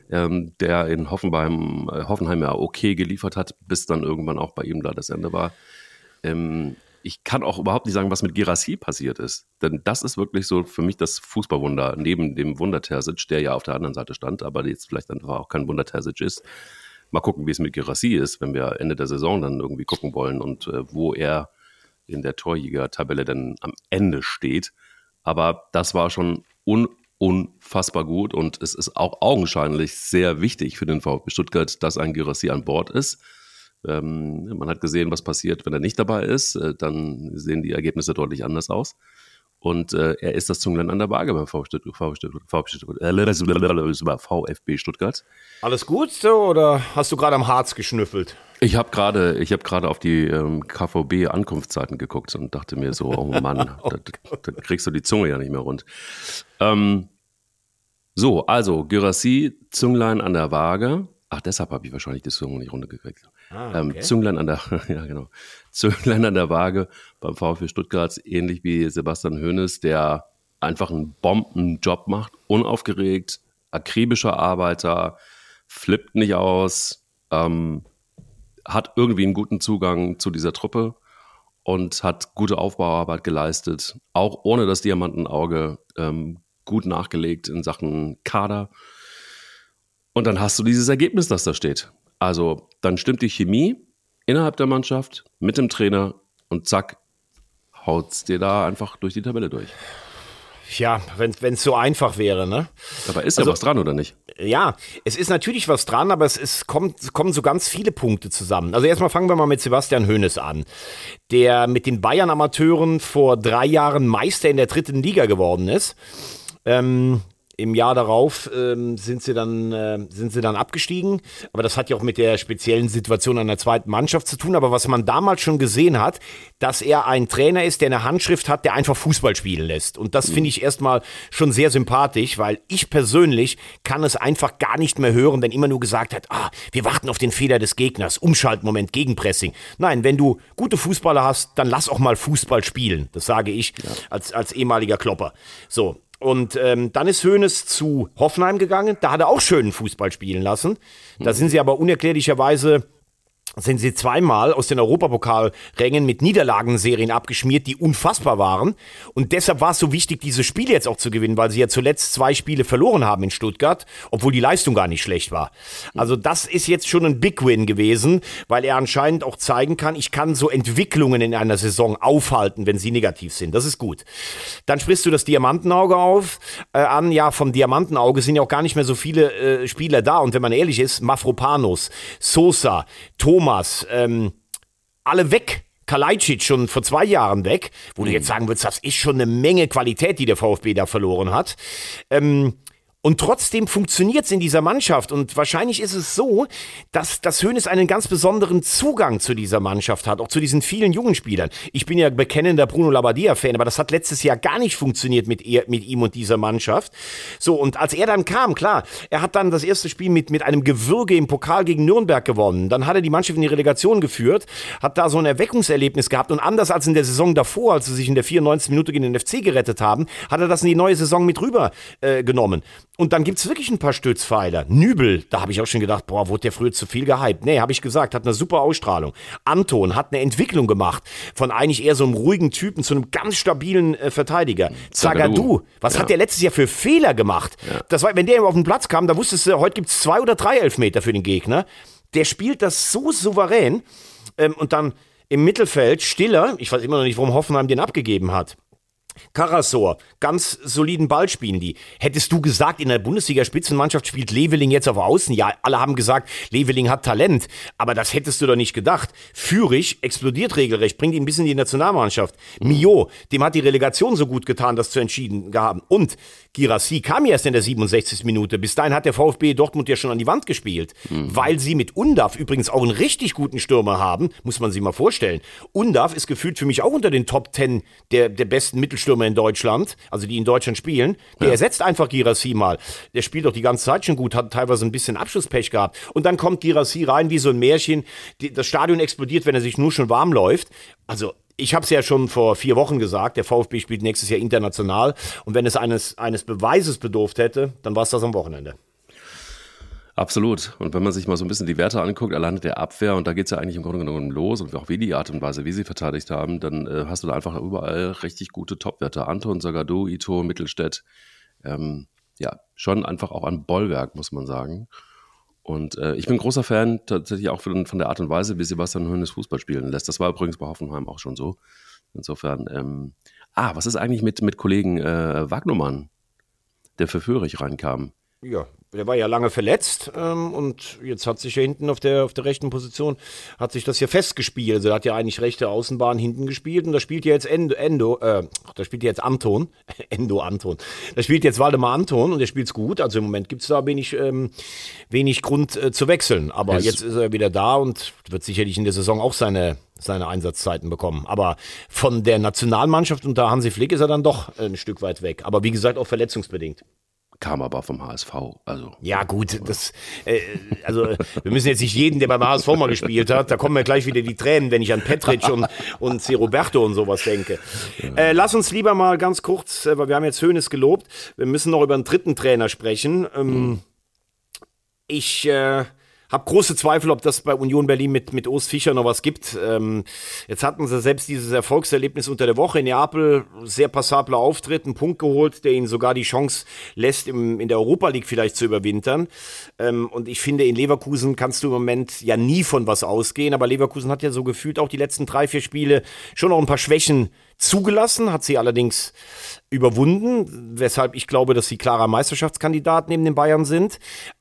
ähm, der in Hoffenheim, äh, Hoffenheim ja okay geliefert hat, bis dann irgendwann auch bei ihm da das Ende war. Ähm, ich kann auch überhaupt nicht sagen, was mit Girassi passiert ist. Denn das ist wirklich so für mich das Fußballwunder, neben dem Wunder Terzic, der ja auf der anderen Seite stand, aber jetzt vielleicht einfach auch kein Wunder Terzic ist. Mal gucken, wie es mit Girassi ist, wenn wir Ende der Saison dann irgendwie gucken wollen und äh, wo er in der Torjäger-Tabelle dann am Ende steht. Aber das war schon un unfassbar gut und es ist auch augenscheinlich sehr wichtig für den VfB Stuttgart, dass ein Girassi an Bord ist. Ähm, man hat gesehen, was passiert, wenn er nicht dabei ist. Äh, dann sehen die Ergebnisse deutlich anders aus. Und äh, er ist das Zunglein an der Waage beim VfB Stuttgart. Äh, VfB Stuttgart. Alles gut so oder hast du gerade am Harz geschnüffelt? Ich habe gerade, ich habe gerade auf die ähm, KVB Ankunftszeiten geguckt und dachte mir so, oh Mann, da, da kriegst du die Zunge ja nicht mehr rund. Ähm, so, also Gyrassi, Zünglein an der Waage. Ach, deshalb habe ich wahrscheinlich die Zunge nicht runtergekriegt. Ah, ähm, okay. Zünglein an der, ja genau, Zünglein an der Waage beim VfB Stuttgart, ähnlich wie Sebastian Hoeneß, der einfach einen Bombenjob macht, unaufgeregt, akribischer Arbeiter, flippt nicht aus, ähm, hat irgendwie einen guten Zugang zu dieser Truppe und hat gute Aufbauarbeit geleistet, auch ohne das Diamantenauge ähm, gut nachgelegt in Sachen Kader. Und dann hast du dieses Ergebnis, das da steht. Also dann stimmt die Chemie innerhalb der Mannschaft mit dem Trainer und zack, haut's dir da einfach durch die Tabelle durch. Ja, wenn es so einfach wäre, ne? Dabei ist Also- ja was dran, oder nicht? Ja, es ist natürlich was dran, aber es ist, kommt, es kommen so ganz viele Punkte zusammen. Also erstmal fangen wir mal mit Sebastian Hoeneß an, der mit den Bayern-Amateuren vor drei Jahren Meister in der dritten Liga geworden ist. Ähm, Im Jahr darauf ähm, sind, sie dann, äh, sind sie dann abgestiegen. Aber das hat ja auch mit der speziellen Situation an der zweiten Mannschaft zu tun. Aber was man damals schon gesehen hat, dass er ein Trainer ist, der eine Handschrift hat, der einfach Fußball spielen lässt. Und das finde ich erstmal schon sehr sympathisch, weil ich persönlich kann es einfach gar nicht mehr hören, wenn immer nur gesagt hat, ah, wir warten auf den Fehler des Gegners, Umschaltmoment, Gegenpressing. Nein, wenn du gute Fußballer hast, dann lass auch mal Fußball spielen. Das sage ich als, als ehemaliger Klopper. So, Und ähm, dann ist Hoeneß zu Hoffenheim gegangen. Da hat er auch schönen Fußball spielen lassen. Da sind sie aber unerklärlicherweise sind sie zweimal aus den Europapokalrängen mit Niederlagenserien abgeschmiert, die unfassbar waren. Und deshalb war es so wichtig, diese Spiele jetzt auch zu gewinnen, weil sie ja zuletzt zwei Spiele verloren haben in Stuttgart, obwohl die Leistung gar nicht schlecht war. Also das ist jetzt schon ein Big Win gewesen, weil er anscheinend auch zeigen kann, ich kann so Entwicklungen in einer Saison aufhalten, wenn sie negativ sind. Das ist gut. Dann sprichst du das Diamantenauge auf äh, an. Ja, vom Diamantenauge sind ja auch gar nicht mehr so viele äh, Spieler da. Und wenn man ehrlich ist, Mafropanos, Sosa, Thomas, Thomas, ähm, alle weg. Kalajdzic schon vor zwei Jahren weg, wo du jetzt sagen würdest, das ist schon eine Menge Qualität, die der VfB da verloren hat. Ähm, und trotzdem funktioniert es in dieser Mannschaft. Und wahrscheinlich ist es so, dass, dass Hoeneß einen ganz besonderen Zugang zu dieser Mannschaft hat, auch zu diesen vielen jungen Spielern. Ich bin ja bekennender Bruno Labbadia-Fan, aber das hat letztes Jahr gar nicht funktioniert mit, er, mit ihm und dieser Mannschaft. So, und als er dann kam, klar, er hat dann das erste Spiel mit, mit einem Gewürge im Pokal gegen Nürnberg gewonnen. Dann hat er die Mannschaft in die Relegation geführt, hat da so ein Erweckungserlebnis gehabt. Und anders als in der Saison davor, als sie sich in der 94. Minute gegen den FC gerettet haben, hat er das in die neue Saison mit rüber äh. Und dann gibt's wirklich ein paar Stützpfeiler. Nübel, da habe ich auch schon gedacht, boah, wurde der früher zu viel gehypt. Nee, habe ich gesagt, hat eine super Ausstrahlung. Anton hat eine Entwicklung gemacht von eigentlich eher so einem ruhigen Typen zu einem ganz stabilen äh, Verteidiger. Zagadou, was ja. hat der letztes Jahr für Fehler gemacht? Ja. Das war, wenn der auf den Platz kam, da wusstest du, heute gibt's zwei oder drei Elfmeter für den Gegner. Der spielt das so souverän. Ähm, und dann im Mittelfeld Stiller, ich weiß immer noch nicht, warum Hoffenheim den abgegeben hat. Karasor, ganz soliden Ball spielen die. Hättest du gesagt, in der Bundesliga-Spitzenmannschaft spielt Leveling jetzt auf Außen? Ja, alle haben gesagt, Leveling hat Talent. Aber das hättest du doch nicht gedacht. Führig explodiert regelrecht, bringt ihn bis in die Nationalmannschaft. Mio, dem hat die Relegation so gut getan, das zu entschieden gehabt. Und Girassi kam erst in der 67. Minute. Bis dahin hat der VfB Dortmund ja schon an die Wand gespielt. Mhm. Weil sie mit Undav übrigens auch einen richtig guten Stürmer haben, muss man sich mal vorstellen. Undav ist gefühlt für mich auch unter den Top 10 der, der besten Mittelstürmer in Deutschland, also die in Deutschland spielen. Der ja. ersetzt einfach Girassi mal. Der spielt doch die ganze Zeit schon gut, hat teilweise ein bisschen Abschlusspech gehabt. Und dann kommt Girassi rein wie so ein Märchen. Das Stadion explodiert, wenn er sich nur schon warm läuft. Also ich habe es ja schon vor vier Wochen gesagt, der VfB spielt nächstes Jahr international. Und wenn es eines, eines Beweises bedurft hätte, dann war es das am Wochenende. Absolut. Und wenn man sich mal so ein bisschen die Werte anguckt, alleine der Abwehr, und da geht es ja eigentlich im Grunde genommen los und auch wie die Art und Weise, wie sie verteidigt haben, dann äh, hast du da einfach überall richtig gute Top-Werte. Anton, Sagadu, Ito, Mittelstädt. Ähm, ja, schon einfach auch ein Bollwerk, muss man sagen. Und äh, ich bin großer Fan tatsächlich auch von, von der Art und Weise, wie Sebastian Hoeneß Fußball spielen lässt. Das war übrigens bei Hoffenheim auch schon so. Insofern, ähm, ah, was ist eigentlich mit, mit Kollegen äh, Wagnumann, der für Führig reinkam? Ja, der war ja lange verletzt ähm, und jetzt hat sich ja hinten auf der, auf der rechten Position, hat sich das hier festgespielt. Also er hat ja eigentlich rechte Außenbahn hinten gespielt und da spielt ja jetzt Endo, Endo äh, da spielt jetzt Anton, Endo Anton. Da spielt jetzt Waldemar Anton und der spielt's gut. Also im Moment gibt's da wenig, ähm, wenig Grund äh, zu wechseln. Aber es jetzt ist er wieder da und wird sicherlich in der Saison auch seine, seine Einsatzzeiten bekommen. Aber von der Nationalmannschaft unter Hansi Flick ist er dann doch ein Stück weit weg. Aber wie gesagt, auch verletzungsbedingt kam aber vom HSV. Also. Ja, gut, das, äh, also wir müssen jetzt nicht jeden, der beim HSV mal gespielt hat, da kommen mir gleich wieder die Tränen, wenn ich an Petric und, und C. Roberto und sowas denke. Äh, lass uns lieber mal ganz kurz, äh, weil wir haben jetzt Hönes gelobt, wir müssen noch über einen dritten Trainer sprechen. Ähm, mhm. Ich äh, habe große Zweifel, ob das bei Union Berlin mit, mit Urs Fischer noch was gibt. Ähm, jetzt hatten sie selbst dieses Erfolgserlebnis unter der Woche in Neapel, sehr passabler Auftritt, einen Punkt geholt, der ihnen sogar die Chance lässt, im, in der Europa League vielleicht zu überwintern. Ähm, und ich finde, in Leverkusen kannst du im Moment ja nie von was ausgehen, aber Leverkusen hat ja so gefühlt auch die letzten drei, vier Spiele schon noch ein paar Schwächen zugelassen, hat sie allerdings überwunden, weshalb ich glaube, dass sie klarer Meisterschaftskandidat neben den Bayern sind.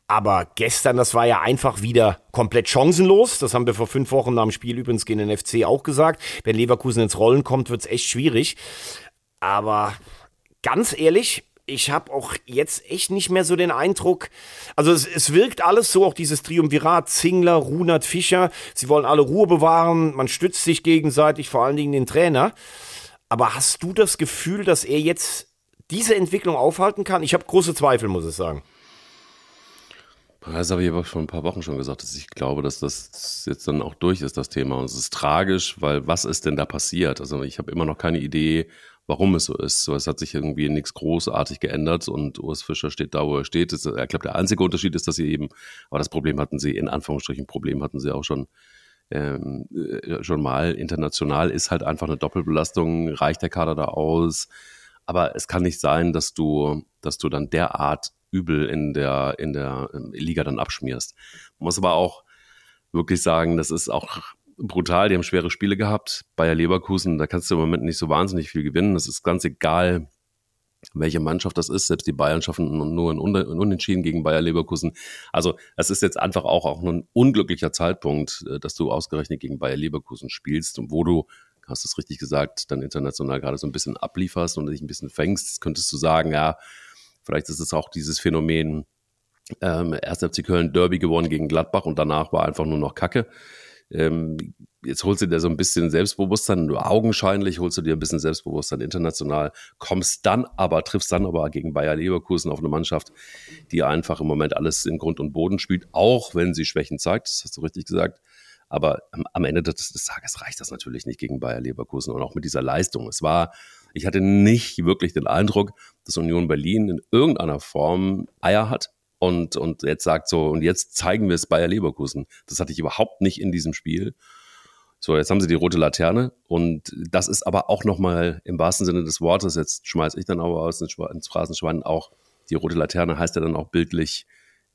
Aber gestern, das war ja einfach wieder komplett chancenlos. Das haben wir vor fünf Wochen nach dem Spiel übrigens gegen den FC auch gesagt. Wenn Leverkusen ins Rollen kommt, wird's echt schwierig. Aber ganz ehrlich, ich habe auch jetzt echt nicht mehr so den Eindruck, also es, es wirkt alles so, auch dieses Triumvirat, Zingler, Runert, Fischer, sie wollen alle Ruhe bewahren, man stützt sich gegenseitig, vor allen Dingen den Trainer. Aber hast du das Gefühl, dass er jetzt diese Entwicklung aufhalten kann? Ich habe große Zweifel, muss ich sagen. Das habe ich aber schon ein paar Wochen schon gesagt, dass ich glaube, dass das jetzt dann auch durch ist, das Thema. Und es ist tragisch, weil was ist denn da passiert? Also ich habe immer noch keine Idee, warum es so ist. So, es hat sich irgendwie nichts großartig geändert und Urs Fischer steht da, wo er steht. Das, ich glaube, der einzige Unterschied ist, dass sie eben, aber das Problem hatten sie, in Anführungsstrichen, Problem hatten sie auch schon ähm, äh, schon mal. International ist halt einfach eine Doppelbelastung, reicht der Kader da aus. Aber es kann nicht sein, dass du, dass du dann derart übel in der, in der ähm, Liga dann abschmierst. Man muss aber auch wirklich sagen, das ist auch brutal. Die haben schwere Spiele gehabt. Bayer Leverkusen, da kannst du im Moment nicht so wahnsinnig viel gewinnen. Das ist ganz egal, welche Mannschaft das ist. Selbst die Bayern schaffen nur ein Unentschieden gegen Bayer Leverkusen. Also es ist jetzt einfach auch, auch ein unglücklicher Zeitpunkt, äh, dass du ausgerechnet gegen Bayer Leverkusen spielst und wo du, hast du es richtig gesagt, dann international gerade so ein bisschen ablieferst und dich ein bisschen fängst, könntest du sagen, ja, vielleicht ist es auch dieses Phänomen, ähm, erst FC Köln Derby gewonnen gegen Gladbach und danach war einfach nur noch Kacke. Ähm, jetzt holst du dir so ein bisschen Selbstbewusstsein, nur augenscheinlich holst du dir ein bisschen Selbstbewusstsein international, kommst dann aber, triffst dann aber gegen Bayer Leverkusen auf eine Mannschaft, die einfach im Moment alles in Grund und Boden spielt, auch wenn sie Schwächen zeigt, das hast du richtig gesagt. Aber am, Ende des, des Tages reicht das natürlich nicht gegen Bayer Leverkusen und auch mit dieser Leistung. Es war, ich hatte nicht wirklich den Eindruck, dass Union Berlin in irgendeiner Form Eier hat und, und jetzt sagt so, und jetzt zeigen wir es Bayer Leverkusen. Das hatte ich überhaupt nicht in diesem Spiel. So, jetzt haben sie die rote Laterne und das ist aber auch nochmal im wahrsten Sinne des Wortes, jetzt schmeiße ich dann aber aus ins Phrasenschwein auch, die rote Laterne heißt ja dann auch bildlich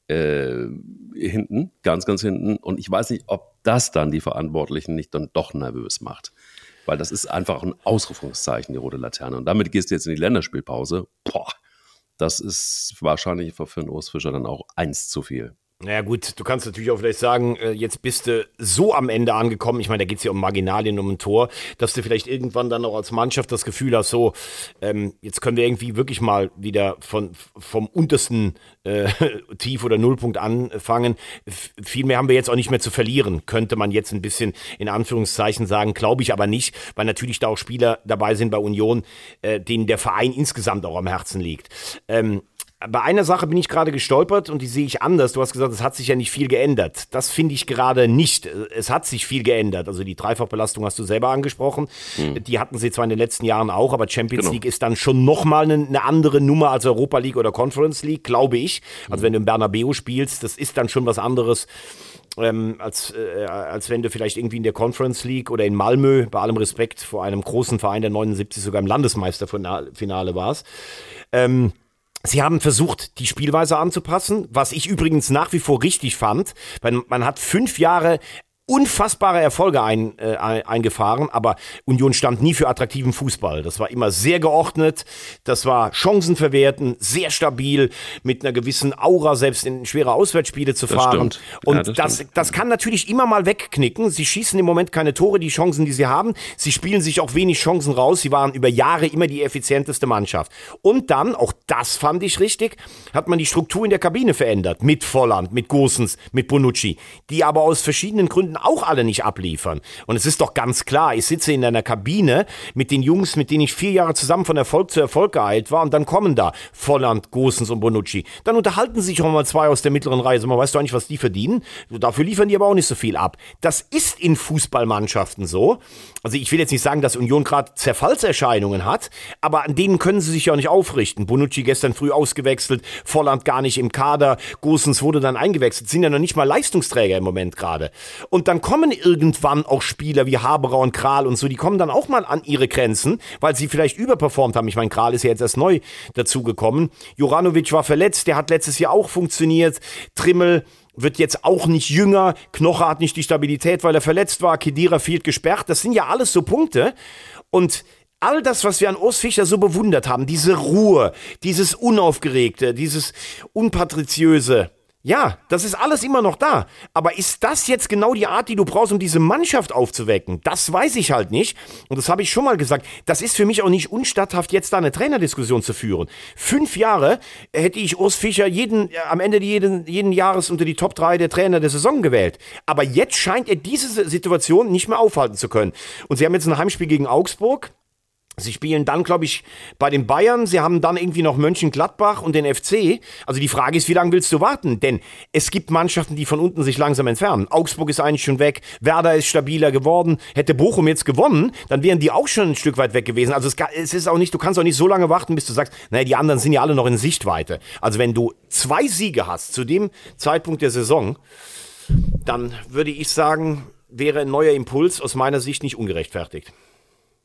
äh, hinten, ganz, ganz hinten. Und ich weiß nicht, ob das dann die Verantwortlichen nicht dann doch nervös macht. Weil das ist einfach ein Ausrufungszeichen, die rote Laterne. Und damit gehst du jetzt in die Länderspielpause. Boah, das ist wahrscheinlich für einen Urs Fischer dann auch eins zu viel. Naja gut, du kannst natürlich auch vielleicht sagen, äh, jetzt bist du so am Ende angekommen, ich meine, da geht es ja um Marginalien, um ein Tor, dass du vielleicht irgendwann dann auch als Mannschaft das Gefühl hast, so, ähm, jetzt können wir irgendwie wirklich mal wieder von, vom untersten äh, Tief- oder Nullpunkt anfangen. Viel mehr haben wir jetzt auch nicht mehr zu verlieren, könnte man jetzt ein bisschen in Anführungszeichen sagen, glaube ich aber nicht, weil natürlich da auch Spieler dabei sind bei Union, äh, denen der Verein insgesamt auch am Herzen liegt. Ähm, bei einer Sache bin ich gerade gestolpert und die sehe ich anders. Du hast gesagt, es hat sich ja nicht viel geändert. Das finde ich gerade nicht. Es hat sich viel geändert. Also die Dreifachbelastung hast du selber angesprochen. Mhm. Die hatten sie zwar in den letzten Jahren auch, aber Champions genau. League ist dann schon nochmal eine, eine andere Nummer als Europa League oder Conference League, glaube ich. Also mhm. wenn du im Bernabeu spielst, das ist dann schon was anderes. Ähm, als, äh, als wenn du vielleicht irgendwie in der Conference League oder in Malmö, bei allem Respekt vor einem großen Verein, der 79 sogar im Landesmeisterfinale warst. Ähm, Sie haben versucht, die Spielweise anzupassen, was ich übrigens nach wie vor richtig fand, weil man hat fünf Jahre unfassbare Erfolge ein, äh, eingefahren, aber Union stand nie für attraktiven Fußball. Das war immer sehr geordnet, das war Chancen verwerten, sehr stabil, mit einer gewissen Aura selbst in schwere Auswärtsspiele zu fahren. Und ja, das, das, das, kann natürlich immer mal wegknicken. Sie schießen im Moment keine Tore, die Chancen, die sie haben. Sie spielen sich auch wenig Chancen raus. Sie waren über Jahre immer die effizienteste Mannschaft. Und dann, auch das fand ich richtig, hat man die Struktur in der Kabine verändert. Mit Volland, mit Gosens, mit Bonucci, die aber aus verschiedenen Gründen auch alle nicht abliefern. Und es ist doch ganz klar, ich sitze in einer Kabine mit den Jungs, mit denen ich vier Jahre zusammen von Erfolg zu Erfolg geeilt war und dann kommen da Volland, Gosens und Bonucci. Dann unterhalten sich auch mal zwei aus der mittleren Reihe. Man weißt du eigentlich, was die verdienen? Dafür liefern die aber auch nicht so viel ab. Das ist in Fußballmannschaften so. Also ich will jetzt nicht sagen, dass Union gerade Zerfallserscheinungen hat, aber an denen können sie sich ja auch nicht aufrichten. Bonucci gestern früh ausgewechselt, Volland gar nicht im Kader, Gosens wurde dann eingewechselt, sind ja noch nicht mal Leistungsträger im Moment gerade. Und dann kommen irgendwann auch Spieler wie Haberer und Kral und so, die kommen dann auch mal an ihre Grenzen, weil sie vielleicht überperformt haben. Ich meine, Kral ist ja jetzt erst neu dazugekommen. Joranovic war verletzt, der hat letztes Jahr auch funktioniert. Trimmel wird jetzt auch nicht jünger. Knoche hat nicht die Stabilität, weil er verletzt war. Kedira fehlt gesperrt. Das sind ja alles so Punkte. Und all das, was wir an Urs Fischer so bewundert haben, diese Ruhe, dieses Unaufgeregte, dieses Unpatriziöse, ja, das ist alles immer noch da. Aber ist das jetzt genau die Art, die du brauchst, um diese Mannschaft aufzuwecken? Das weiß ich halt nicht. Und das habe ich schon mal gesagt. Das ist für mich auch nicht unstatthaft, jetzt da eine Trainerdiskussion zu führen. Fünf Jahre hätte ich Urs Fischer jeden, äh, am Ende jeden, jeden Jahres unter die Top 3 der Trainer der Saison gewählt. Aber jetzt scheint er diese Situation nicht mehr aufhalten zu können. Und sie haben jetzt ein Heimspiel gegen Augsburg. Sie spielen dann, glaube ich, bei den Bayern. Sie haben dann irgendwie noch Mönchengladbach und den FC. Also die Frage ist, wie lange willst du warten? Denn es gibt Mannschaften, die von unten sich langsam entfernen. Augsburg ist eigentlich schon weg. Werder ist stabiler geworden. Hätte Bochum jetzt gewonnen, dann wären die auch schon ein Stück weit weg gewesen. Also es, ist auch nicht, du kannst auch nicht so lange warten, bis du sagst, naja, die anderen sind ja alle noch in Sichtweite. Also wenn du zwei Siege hast zu dem Zeitpunkt der Saison, dann würde ich sagen, wäre ein neuer Impuls aus meiner Sicht nicht ungerechtfertigt.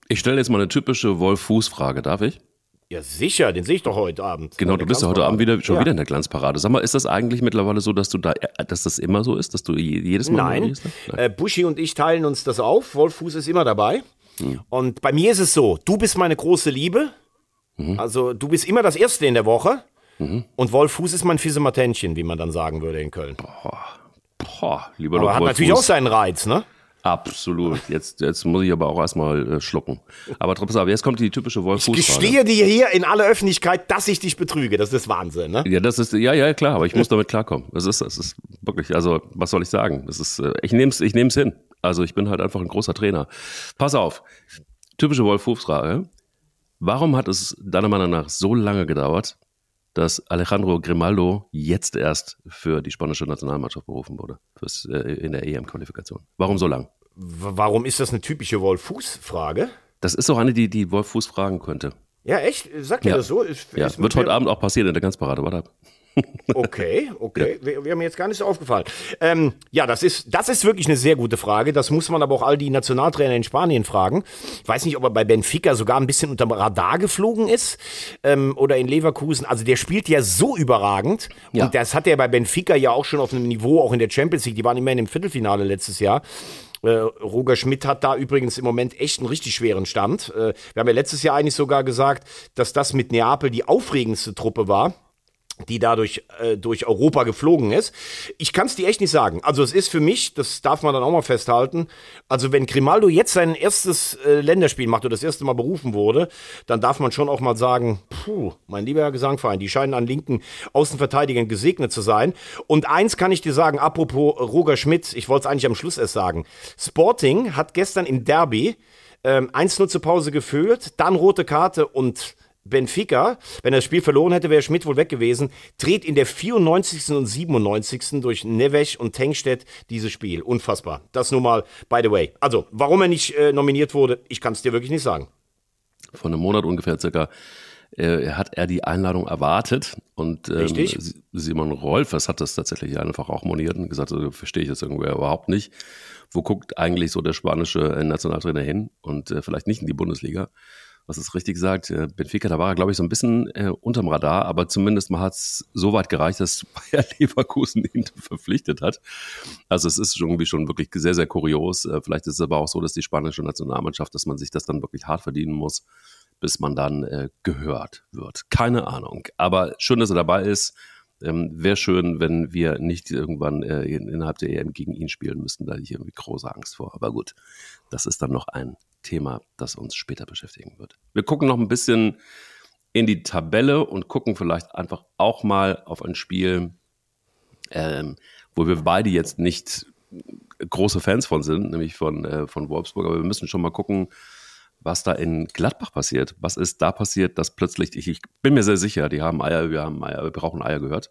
Ich stelle jetzt mal eine typische Wolf-Fuß-Frage, darf ich? Ja, sicher, den sehe ich doch heute Abend. Genau, du bist ja heute Abend wieder, schon ja. wieder in der Glanzparade. Sag mal, ist das eigentlich mittlerweile so, dass du da, dass das immer so ist, dass du jedes Mal Nein, Nein. Äh, Buschi und ich teilen uns das auf. Wolf Fuß ist immer dabei. Hm. Und bei mir ist es so, du bist meine große Liebe. Mhm. Also du bist immer das Erste in der Woche. Mhm. Und Wolf Fuß ist mein Fiesematänchen, wie man dann sagen würde in Köln. Boah, boah lieber Aber hat natürlich Fuß. auch seinen Reiz, ne? Absolut. Jetzt, jetzt muss ich aber auch erstmal äh, schlucken. Aber trotzdem, jetzt kommt die typische wolf Ich gestehe dir hier in aller Öffentlichkeit, dass ich dich betrüge. Das ist Wahnsinn, ne? Ja, das ist, ja, ja, klar, aber ich muss damit klarkommen. Das ist, das ist wirklich, also, was soll ich sagen? Das ist, äh, ich nehm's, ich nehm's hin. Also, ich bin halt einfach ein großer Trainer. Pass auf. Typische Wolf-Fuß-Frage. Warum hat es deiner Meinung nach so lange gedauert, dass Alejandro Grimaldo jetzt erst für die spanische Nationalmannschaft berufen wurde fürs, äh, in der EM-Qualifikation. Warum so lang? Warum ist das eine typische Wolf-Fuß-Frage? Das ist doch eine, die, die Wolf Fuß fragen könnte. Ja, echt? Sagt ihr ja. das so? Ist, ja, wird heute Abend auch passieren in der Ganzparade. Warte ab. Okay, okay. Ja. Wäre mir jetzt gar nicht so aufgefallen. Ähm, ja, das ist, das ist wirklich eine sehr gute Frage. Das muss man aber auch all die Nationaltrainer in Spanien fragen. Ich weiß nicht, ob er bei Benfica sogar ein bisschen unterm Radar geflogen ist ähm, oder in Leverkusen. Also der spielt ja so überragend. Ja. Und das hat er bei Benfica ja auch schon auf einem Niveau, auch in der Champions League. Die waren immerhin im Viertelfinale letztes Jahr. Äh, Roger Schmidt hat da übrigens im Moment echt einen richtig schweren Stand. Äh, wir haben ja letztes Jahr eigentlich sogar gesagt, dass das mit Neapel die aufregendste Truppe war die dadurch äh, durch Europa geflogen ist. Ich kann es dir echt nicht sagen. Also es ist für mich, das darf man dann auch mal festhalten, also wenn Grimaldo jetzt sein erstes äh, Länderspiel macht oder das erste Mal berufen wurde, dann darf man schon auch mal sagen, puh, mein lieber Gesangverein, die scheinen an linken Außenverteidigern gesegnet zu sein. Und eins kann ich dir sagen, apropos Roger Schmidt, ich wollte es eigentlich am Schluss erst sagen. Sporting hat gestern im Derby ähm, 1-0 zur Pause geführt, dann rote Karte und Benfica, wenn er das Spiel verloren hätte, wäre Schmidt wohl weg gewesen, dreht in der 94. und 97. durch Neves und Tengstedt dieses Spiel. Unfassbar. Das nur mal, by the way. Also, warum er nicht äh, nominiert wurde, ich kann es dir wirklich nicht sagen. Von einem Monat ungefähr circa äh, hat er die Einladung erwartet und ähm, Simon Rolfers hat das tatsächlich einfach auch moniert und gesagt, also, verstehe ich das irgendwie überhaupt nicht. Wo guckt eigentlich so der spanische äh, Nationaltrainer hin und äh, vielleicht nicht in die Bundesliga? Was es richtig sagt, äh, Benfica, da war er, glaube ich, so ein bisschen äh, unterm Radar, aber zumindest mal hat es so weit gereicht, dass Bayer Leverkusen ihn verpflichtet hat. Also es ist irgendwie schon wirklich sehr, sehr kurios. Äh, vielleicht ist es aber auch so, dass die spanische Nationalmannschaft, dass man sich das dann wirklich hart verdienen muss, bis man dann äh, gehört wird. Keine Ahnung. Aber schön, dass er dabei ist. Ähm, Wäre schön, wenn wir nicht irgendwann äh, innerhalb der EM gegen ihn spielen müssten. Da hatte ich irgendwie große Angst vor. Aber gut, das ist dann noch ein Thema, das uns später beschäftigen wird. Wir gucken noch ein bisschen in die Tabelle und gucken vielleicht einfach auch mal auf ein Spiel, ähm, wo wir beide jetzt nicht große Fans von sind, nämlich von, äh, von Wolfsburg, aber wir müssen schon mal gucken, was da in Gladbach passiert. Was ist da passiert, dass plötzlich, ich, ich bin mir sehr sicher, die haben Eier, wir haben Eier, wir brauchen Eier gehört.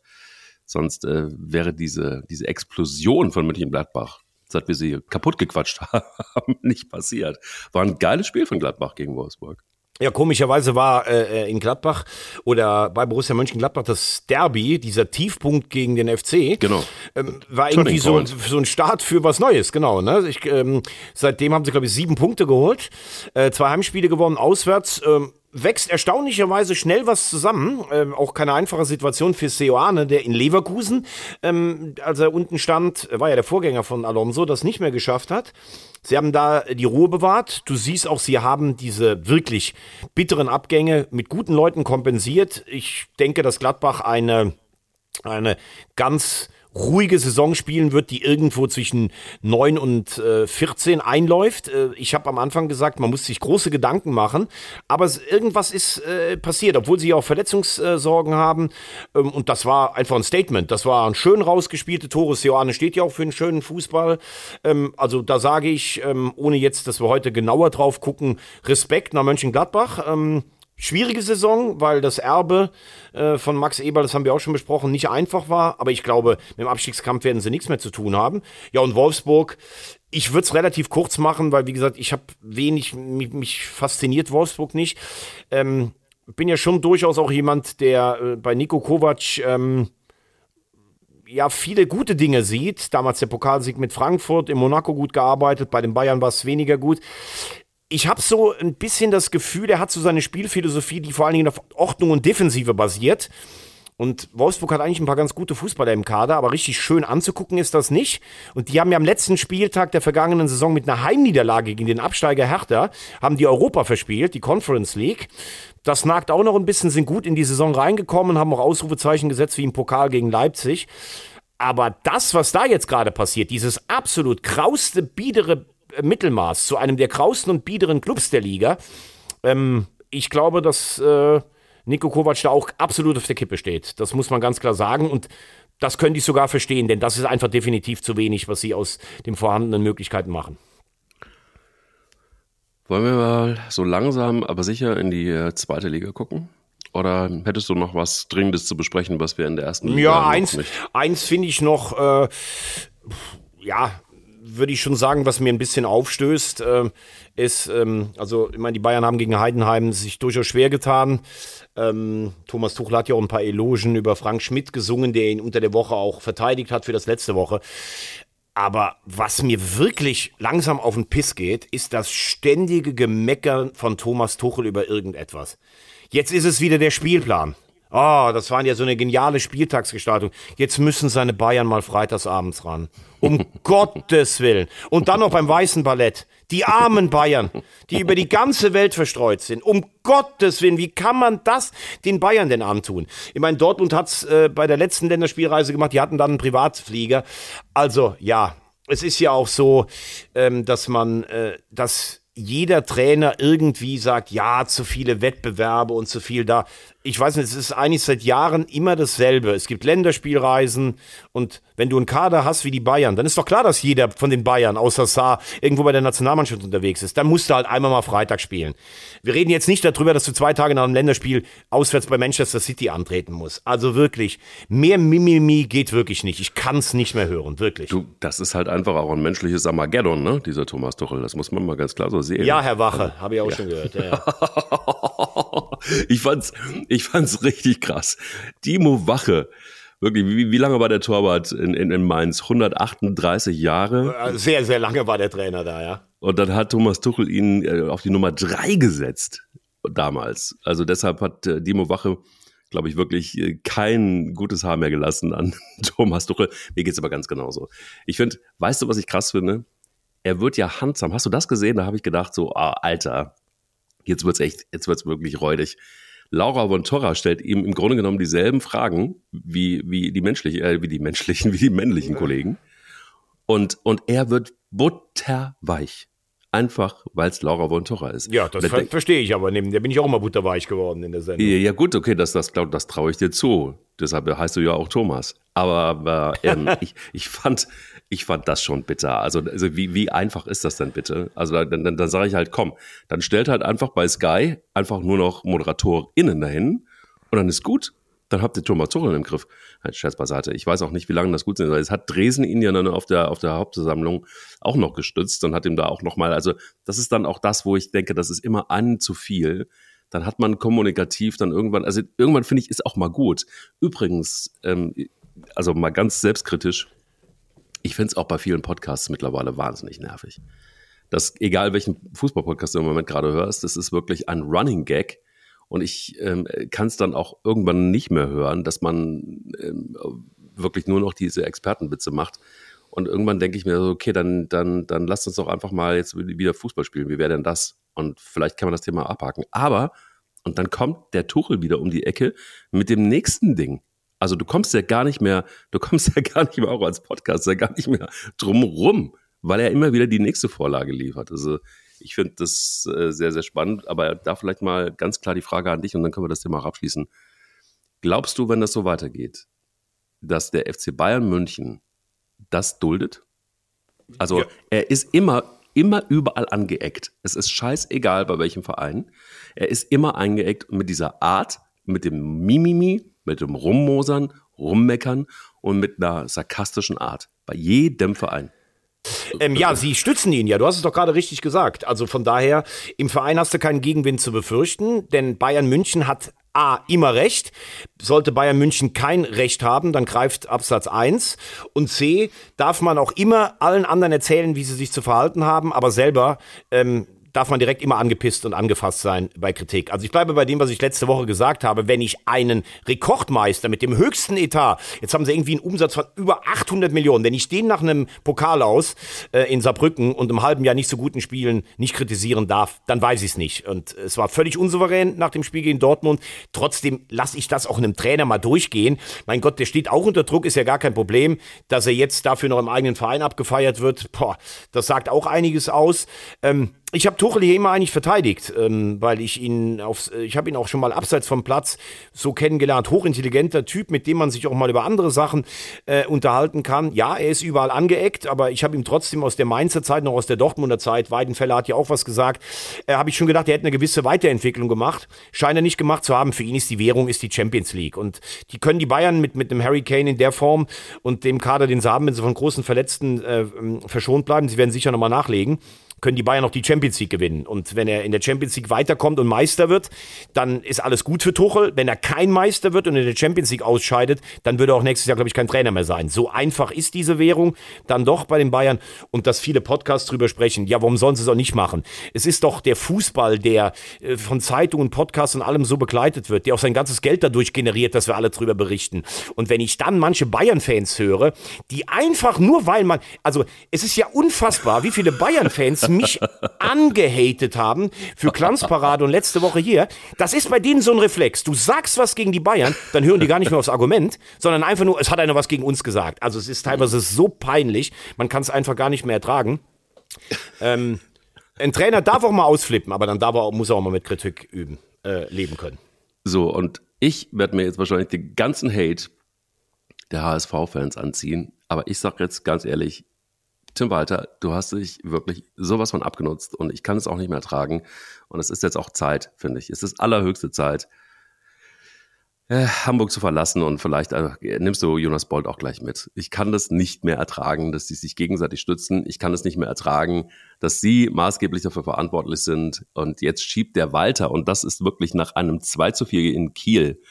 Sonst äh, wäre diese, diese Explosion von Mönchengladbach seit wir sie kaputt gequatscht haben, nicht passiert. War ein geiles Spiel von Gladbach gegen Wolfsburg. Ja, komischerweise war äh, in Gladbach oder bei Borussia Mönchengladbach das Derby, dieser Tiefpunkt gegen den FC, genau. ähm, war irgendwie so, so ein Start für was Neues, genau. Ne? Ich, ähm, seitdem haben sie, glaube ich, sieben Punkte geholt, äh, zwei Heimspiele gewonnen, auswärts. Ähm, wächst erstaunlicherweise schnell was zusammen. Ähm, auch keine einfache Situation für Seoane, der in Leverkusen, ähm, als er unten stand, war ja der Vorgänger von Alonso, das nicht mehr geschafft hat. Sie haben da die Ruhe bewahrt. Du siehst auch, sie haben diese wirklich bitteren Abgänge mit guten Leuten kompensiert. Ich denke, dass Gladbach eine, eine ganz ruhige Saison spielen wird, die irgendwo zwischen 9 und äh, 14 einläuft. Äh, ich habe am Anfang gesagt, man muss sich große Gedanken machen, aber irgendwas ist äh, passiert, obwohl sie auch Verletzungssorgen haben. Ähm, und das war einfach ein Statement. Das war ein schön rausgespielte Tore. Sioane steht ja auch für einen schönen Fußball. Ähm, also da sage ich, ähm, ohne jetzt, dass wir heute genauer drauf gucken, Respekt nach Mönchengladbach. Ähm, Schwierige Saison, weil das Erbe äh, von Max Eberl, das haben wir auch schon besprochen, nicht einfach war. Aber ich glaube, mit dem Abstiegskampf werden sie nichts mehr zu tun haben. Ja, und Wolfsburg, ich würde es relativ kurz machen, weil, wie gesagt, ich habe wenig, mich, mich, fasziniert Wolfsburg nicht. Ähm, bin ja schon durchaus auch jemand, der äh, bei Nico Kovac ähm, ja viele gute Dinge sieht. Damals der Pokalsieg mit Frankfurt, in Monaco gut gearbeitet, bei den Bayern war es weniger gut ich habe so ein bisschen das Gefühl, er hat so seine Spielphilosophie, die vor allen Dingen auf Ordnung und Defensive basiert. Und Wolfsburg hat eigentlich ein paar ganz gute Fußballer im Kader, aber richtig schön anzugucken ist das nicht. Und die haben ja am letzten Spieltag der vergangenen Saison mit einer Heimniederlage gegen den Absteiger Hertha, haben die Europa verspielt, die Conference League. Das nagt auch noch ein bisschen, sind gut in die Saison reingekommen, haben auch Ausrufezeichen gesetzt wie im Pokal gegen Leipzig. Aber das, was da jetzt gerade passiert, dieses absolut krauste, biedere Mittelmaß zu einem der grausten und biederen Clubs der Liga. Ähm, ich glaube, dass äh, Nico Kovac da auch absolut auf der Kippe steht. Das muss man ganz klar sagen. Und das könnte ich sogar verstehen, denn das ist einfach definitiv zu wenig, was sie aus den vorhandenen Möglichkeiten machen. Wollen wir mal so langsam, aber sicher in die äh, zweite Liga gucken? Oder hättest du noch was Dringendes zu besprechen, was wir in der ersten Liga Ja, eins, eins finde ich noch, äh, ja, würde ich schon sagen, was mir ein bisschen aufstößt, äh, ist, ähm, also ich meine, die Bayern haben gegen Heidenheim sich durchaus schwer getan. Ähm, Thomas Tuchel hat ja auch ein paar Elogen über Frank Schmidt gesungen, der ihn unter der Woche auch verteidigt hat für das letzte Woche. Aber was mir wirklich langsam auf den Piss geht, ist das ständige Gemeckern von Thomas Tuchel über irgendetwas. Jetzt ist es wieder der Spielplan. Oh, das war ja so eine geniale Spieltagsgestaltung. Jetzt müssen seine Bayern mal freitagsabends ran. Um Gottes Willen. Und dann noch beim Weißen Ballett. Die armen Bayern, die über die ganze Welt verstreut sind. Um Gottes Willen, wie kann man das den Bayern denn antun? Ich meine, Dortmund hat's äh, bei der letzten Länderspielreise gemacht. Die hatten dann einen Privatflieger. Also, ja, es ist ja auch so, ähm, dass man äh, das jeder Trainer irgendwie sagt, ja, zu viele Wettbewerbe und zu viel da ich weiß nicht, es ist eigentlich seit Jahren immer dasselbe. Es gibt Länderspielreisen und wenn du einen Kader hast wie die Bayern, dann ist doch klar, dass jeder von den Bayern außer Saar irgendwo bei der Nationalmannschaft unterwegs ist. Dann musst du halt einmal mal Freitag spielen. Wir reden jetzt nicht darüber, dass du zwei Tage nach einem Länderspiel auswärts bei Manchester City antreten musst. Also wirklich, mehr Mimimi geht wirklich nicht. Ich kann es nicht mehr hören, wirklich. Du, das ist halt einfach auch ein menschliches Armageddon, ne? Dieser Thomas Tuchel. Das muss man mal ganz klar so sehen. Ja, Herr Wache, habe ich auch ja. schon gehört. Ja, ja. ich fand's, ich fand's richtig krass. Timo Wache. Wirklich, wie, wie lange war der Torwart in, in, in Mainz? 138 Jahre? Äh, sehr, sehr lange war der Trainer da, ja. Und dann hat Thomas Tuchel ihn äh, auf die Nummer 3 gesetzt damals. Also deshalb hat äh, Timo Wache, glaube ich, wirklich äh, kein gutes Haar mehr gelassen an Thomas Tuchel. Mir geht's aber ganz genauso. Ich finde, weißt du, was ich krass finde? Er wird ja handsam. Hast du das gesehen? Da habe ich gedacht, so, ah, Alter, jetzt wird's echt, jetzt wird's wirklich räudig. Laura von Torra stellt ihm im Grunde genommen dieselben Fragen wie, wie die menschlichen, äh, wie die menschlichen, wie die männlichen Kollegen. Und, und er wird butterweich. Einfach, weil es Laura von Torra ist. Ja, das ver verstehe ich aber. Neben der bin ich auch immer butterweich geworden in der Sendung. Ja, gut, okay, das, das, glaub, das traue ich dir zu. Deshalb heißt du ja auch Thomas. Aber, aber ähm, ich, ich, fand, ich fand das schon bitter. Also, also wie, wie einfach ist das denn bitte? Also dann, dann, dann sage ich halt, komm, dann stellt halt einfach bei Sky einfach nur noch ModeratorInnen dahin und dann ist gut. Dann habt ihr Thomas Tuchel im Griff. Halt, Scherz beiseite. Ich weiß auch nicht, wie lange das gut ist. Es hat Dresden ihn ja dann auf der, auf der Hauptversammlung auch noch gestützt und hat ihm da auch nochmal, also das ist dann auch das, wo ich denke, das ist immer an zu viel. Dann hat man kommunikativ dann irgendwann, also irgendwann finde ich, ist auch mal gut. Übrigens, ähm, also mal ganz selbstkritisch, ich finde es auch bei vielen Podcasts mittlerweile wahnsinnig nervig. Das, egal welchen Fußballpodcast du im Moment gerade hörst, das ist wirklich ein Running Gag. Und ich ähm, kann es dann auch irgendwann nicht mehr hören, dass man ähm, wirklich nur noch diese Expertenwitze macht. Und irgendwann denke ich mir so, okay, dann, dann, dann lasst uns doch einfach mal jetzt wieder Fußball spielen. Wie wäre denn das? Und vielleicht kann man das Thema abhaken. Aber, und dann kommt der Tuchel wieder um die Ecke mit dem nächsten Ding. Also du kommst ja gar nicht mehr, du kommst ja gar nicht mehr auch als Podcaster gar nicht mehr drumrum, weil er immer wieder die nächste Vorlage liefert. Also ich finde das äh, sehr, sehr spannend, aber da vielleicht mal ganz klar die Frage an dich und dann können wir das Thema auch abschließen. Glaubst du, wenn das so weitergeht, dass der FC Bayern München das duldet? Also ja. er ist immer, immer überall angeeckt. Es ist scheißegal, bei welchem Verein. Er ist immer angeeckt mit dieser Art, mit dem Mimimi, mit dem Rummosern, Rummeckern und mit einer sarkastischen Art. Bei jedem Verein. Ähm, ja, sie stützen ihn ja. Du hast es doch gerade richtig gesagt. Also von daher, im Verein hast du keinen Gegenwind zu befürchten, denn Bayern München hat A, immer Recht. Sollte Bayern München kein Recht haben, dann greift Absatz 1. Und C, darf man auch immer allen anderen erzählen, wie sie sich zu verhalten haben, aber selber ähm, darf man direkt immer angepisst und angefasst sein bei Kritik. Also ich bleibe bei dem, was ich letzte Woche gesagt habe. Wenn ich einen Rekordmeister mit dem höchsten Etat, jetzt haben sie irgendwie einen Umsatz von über 800 Millionen, wenn ich den nach einem Pokal aus äh, in Saarbrücken und im halben Jahr nicht so guten Spielen nicht kritisieren darf, dann weiß ich es nicht. Und es war völlig unsouverän nach dem Spiel gegen Dortmund. Trotzdem lasse ich das auch einem Trainer mal durchgehen. Mein Gott, der steht auch unter Druck, ist ja gar kein Problem. Dass er jetzt dafür noch im eigenen Verein abgefeiert wird, boah, das sagt auch einiges aus. Ähm, ich habe Tuchel hier immer eigentlich verteidigt, ähm, weil ich ihn auf, ich habe ihn auch schon mal abseits vom Platz so kennengelernt. Hochintelligenter Typ, mit dem man sich auch mal über andere Sachen äh, unterhalten kann. Ja, er ist überall angeeckt, aber ich habe ihm trotzdem aus der Mainzer Zeit, noch aus der Dortmunder Zeit, Weidenfeller hat ja auch was gesagt, äh, habe ich schon gedacht, er hätte eine gewisse Weiterentwicklung gemacht. Scheint er nicht gemacht zu haben. Für ihn ist die Währung, ist die Champions League. Und die können die Bayern mit, mit einem Harry Kane in der Form und dem Kader, den sie haben, wenn sie von großen Verletzten äh, verschont bleiben, sie werden sicher nochmal nachlegen können die Bayern noch die Champions League gewinnen. Und wenn er in der Champions League weiterkommt und Meister wird, dann ist alles gut für Tuchel. Wenn er kein Meister wird und in der Champions League ausscheidet, dann würde er auch nächstes Jahr, glaube ich, kein Trainer mehr sein. So einfach ist diese Währung dann doch bei den Bayern. Und dass viele Podcasts drüber sprechen, ja, warum sollen sie es auch nicht machen? Es ist doch der Fußball, der äh, von Zeitungen, Podcasts und allem so begleitet wird, der auch sein ganzes Geld dadurch generiert, dass wir alle drüber berichten. Und wenn ich dann manche Bayern-Fans höre, die einfach nur, weil man, also es ist ja unfassbar, wie viele Bayern-Fans mich angehatet haben für Glanzparade und letzte Woche hier. Das ist bei denen so ein Reflex. Du sagst was gegen die Bayern, dann hören die gar nicht mehr aufs Argument, sondern einfach nur, es hat einer was gegen uns gesagt. Also es ist teilweise so peinlich, man kann es einfach gar nicht mehr ertragen. Ähm, ein Trainer darf auch mal ausflippen, aber dann darf er, muss er auch mal mit Kritik üben, äh, leben können. So, und ich werde mir jetzt wahrscheinlich den ganzen Hate der HSV-Fans anziehen. Aber ich sage jetzt ganz ehrlich, Tim Walter, du hast dich wirklich sowas von abgenutzt und ich kann es auch nicht mehr ertragen. Und es ist jetzt auch Zeit, finde ich. Es ist allerhöchste Zeit, äh, Hamburg zu verlassen und vielleicht äh, nimmst du Jonas Bolt auch gleich mit. Ich kann das nicht mehr ertragen, dass sie sich gegenseitig stützen. Ich kann es nicht mehr ertragen, dass sie maßgeblich dafür verantwortlich sind. Und jetzt schiebt der Walter, und das ist wirklich nach einem 2 zu 4 in Kiel,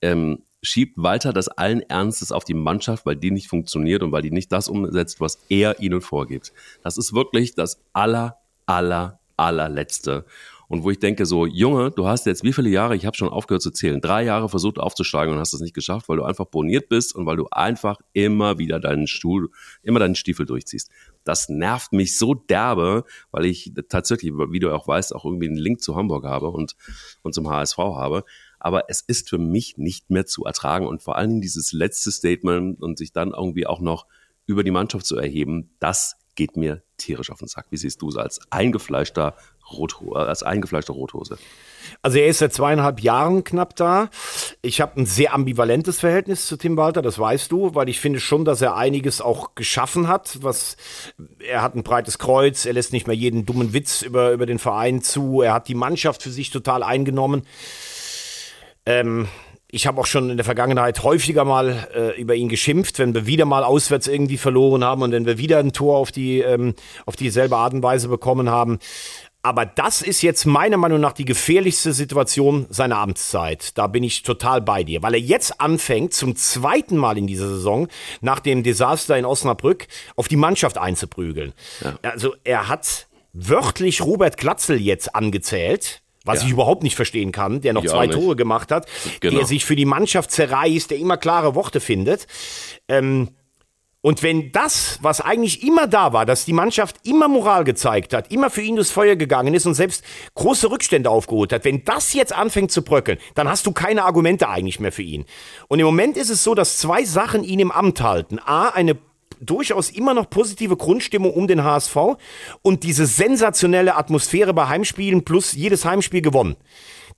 ähm, schiebt Walter das allen Ernstes auf die Mannschaft, weil die nicht funktioniert und weil die nicht das umsetzt, was er ihnen vorgibt. Das ist wirklich das aller, aller, allerletzte. Und wo ich denke, so, Junge, du hast jetzt wie viele Jahre, ich habe schon aufgehört zu zählen, drei Jahre versucht aufzusteigen und hast es nicht geschafft, weil du einfach boniert bist und weil du einfach immer wieder deinen Stuhl, immer deinen Stiefel durchziehst. Das nervt mich so derbe, weil ich tatsächlich, wie du auch weißt, auch irgendwie einen Link zu Hamburg habe und, und zum HSV habe aber es ist für mich nicht mehr zu ertragen. Und vor allen Dingen dieses letzte Statement und sich dann irgendwie auch noch über die Mannschaft zu erheben, das geht mir tierisch auf den Sack. Wie siehst du es als eingefleischter Rothose, als eingefleischter Rothose? Also er ist seit zweieinhalb Jahren knapp da. Ich habe ein sehr ambivalentes Verhältnis zu Tim Walter, das weißt du, weil ich finde schon, dass er einiges auch geschaffen hat. Was er hat ein breites Kreuz, er lässt nicht mehr jeden dummen Witz über, über den Verein zu, er hat die Mannschaft für sich total eingenommen. Ähm, ich habe auch schon in der Vergangenheit häufiger mal äh, über ihn geschimpft, wenn wir wieder mal auswärts irgendwie verloren haben und wenn wir wieder ein Tor auf die ähm, auf dieselbe Art und Weise bekommen haben. Aber das ist jetzt meiner Meinung nach die gefährlichste Situation seiner Amtszeit. Da bin ich total bei dir, weil er jetzt anfängt, zum zweiten Mal in dieser Saison, nach dem Desaster in Osnabrück, auf die Mannschaft einzuprügeln. Ja. Also er hat wörtlich Robert Glatzel jetzt angezählt was ja. ich überhaupt nicht verstehen kann, der noch ich zwei Tore gemacht hat, genau. der sich für die Mannschaft zerreißt, der immer klare Worte findet. Ähm, Und wenn das, was eigentlich immer da war, dass die Mannschaft immer Moral gezeigt hat, immer für ihn durchs Feuer gegangen ist und selbst große Rückstände aufgeholt hat, wenn das jetzt anfängt zu bröckeln, dann hast du keine Argumente eigentlich mehr für ihn. Und im Moment ist es so, dass zwei Sachen ihn im Amt halten. A, eine durchaus immer noch positive Grundstimmung um den HSV und diese sensationelle Atmosphäre bei Heimspielen plus jedes Heimspiel gewonnen.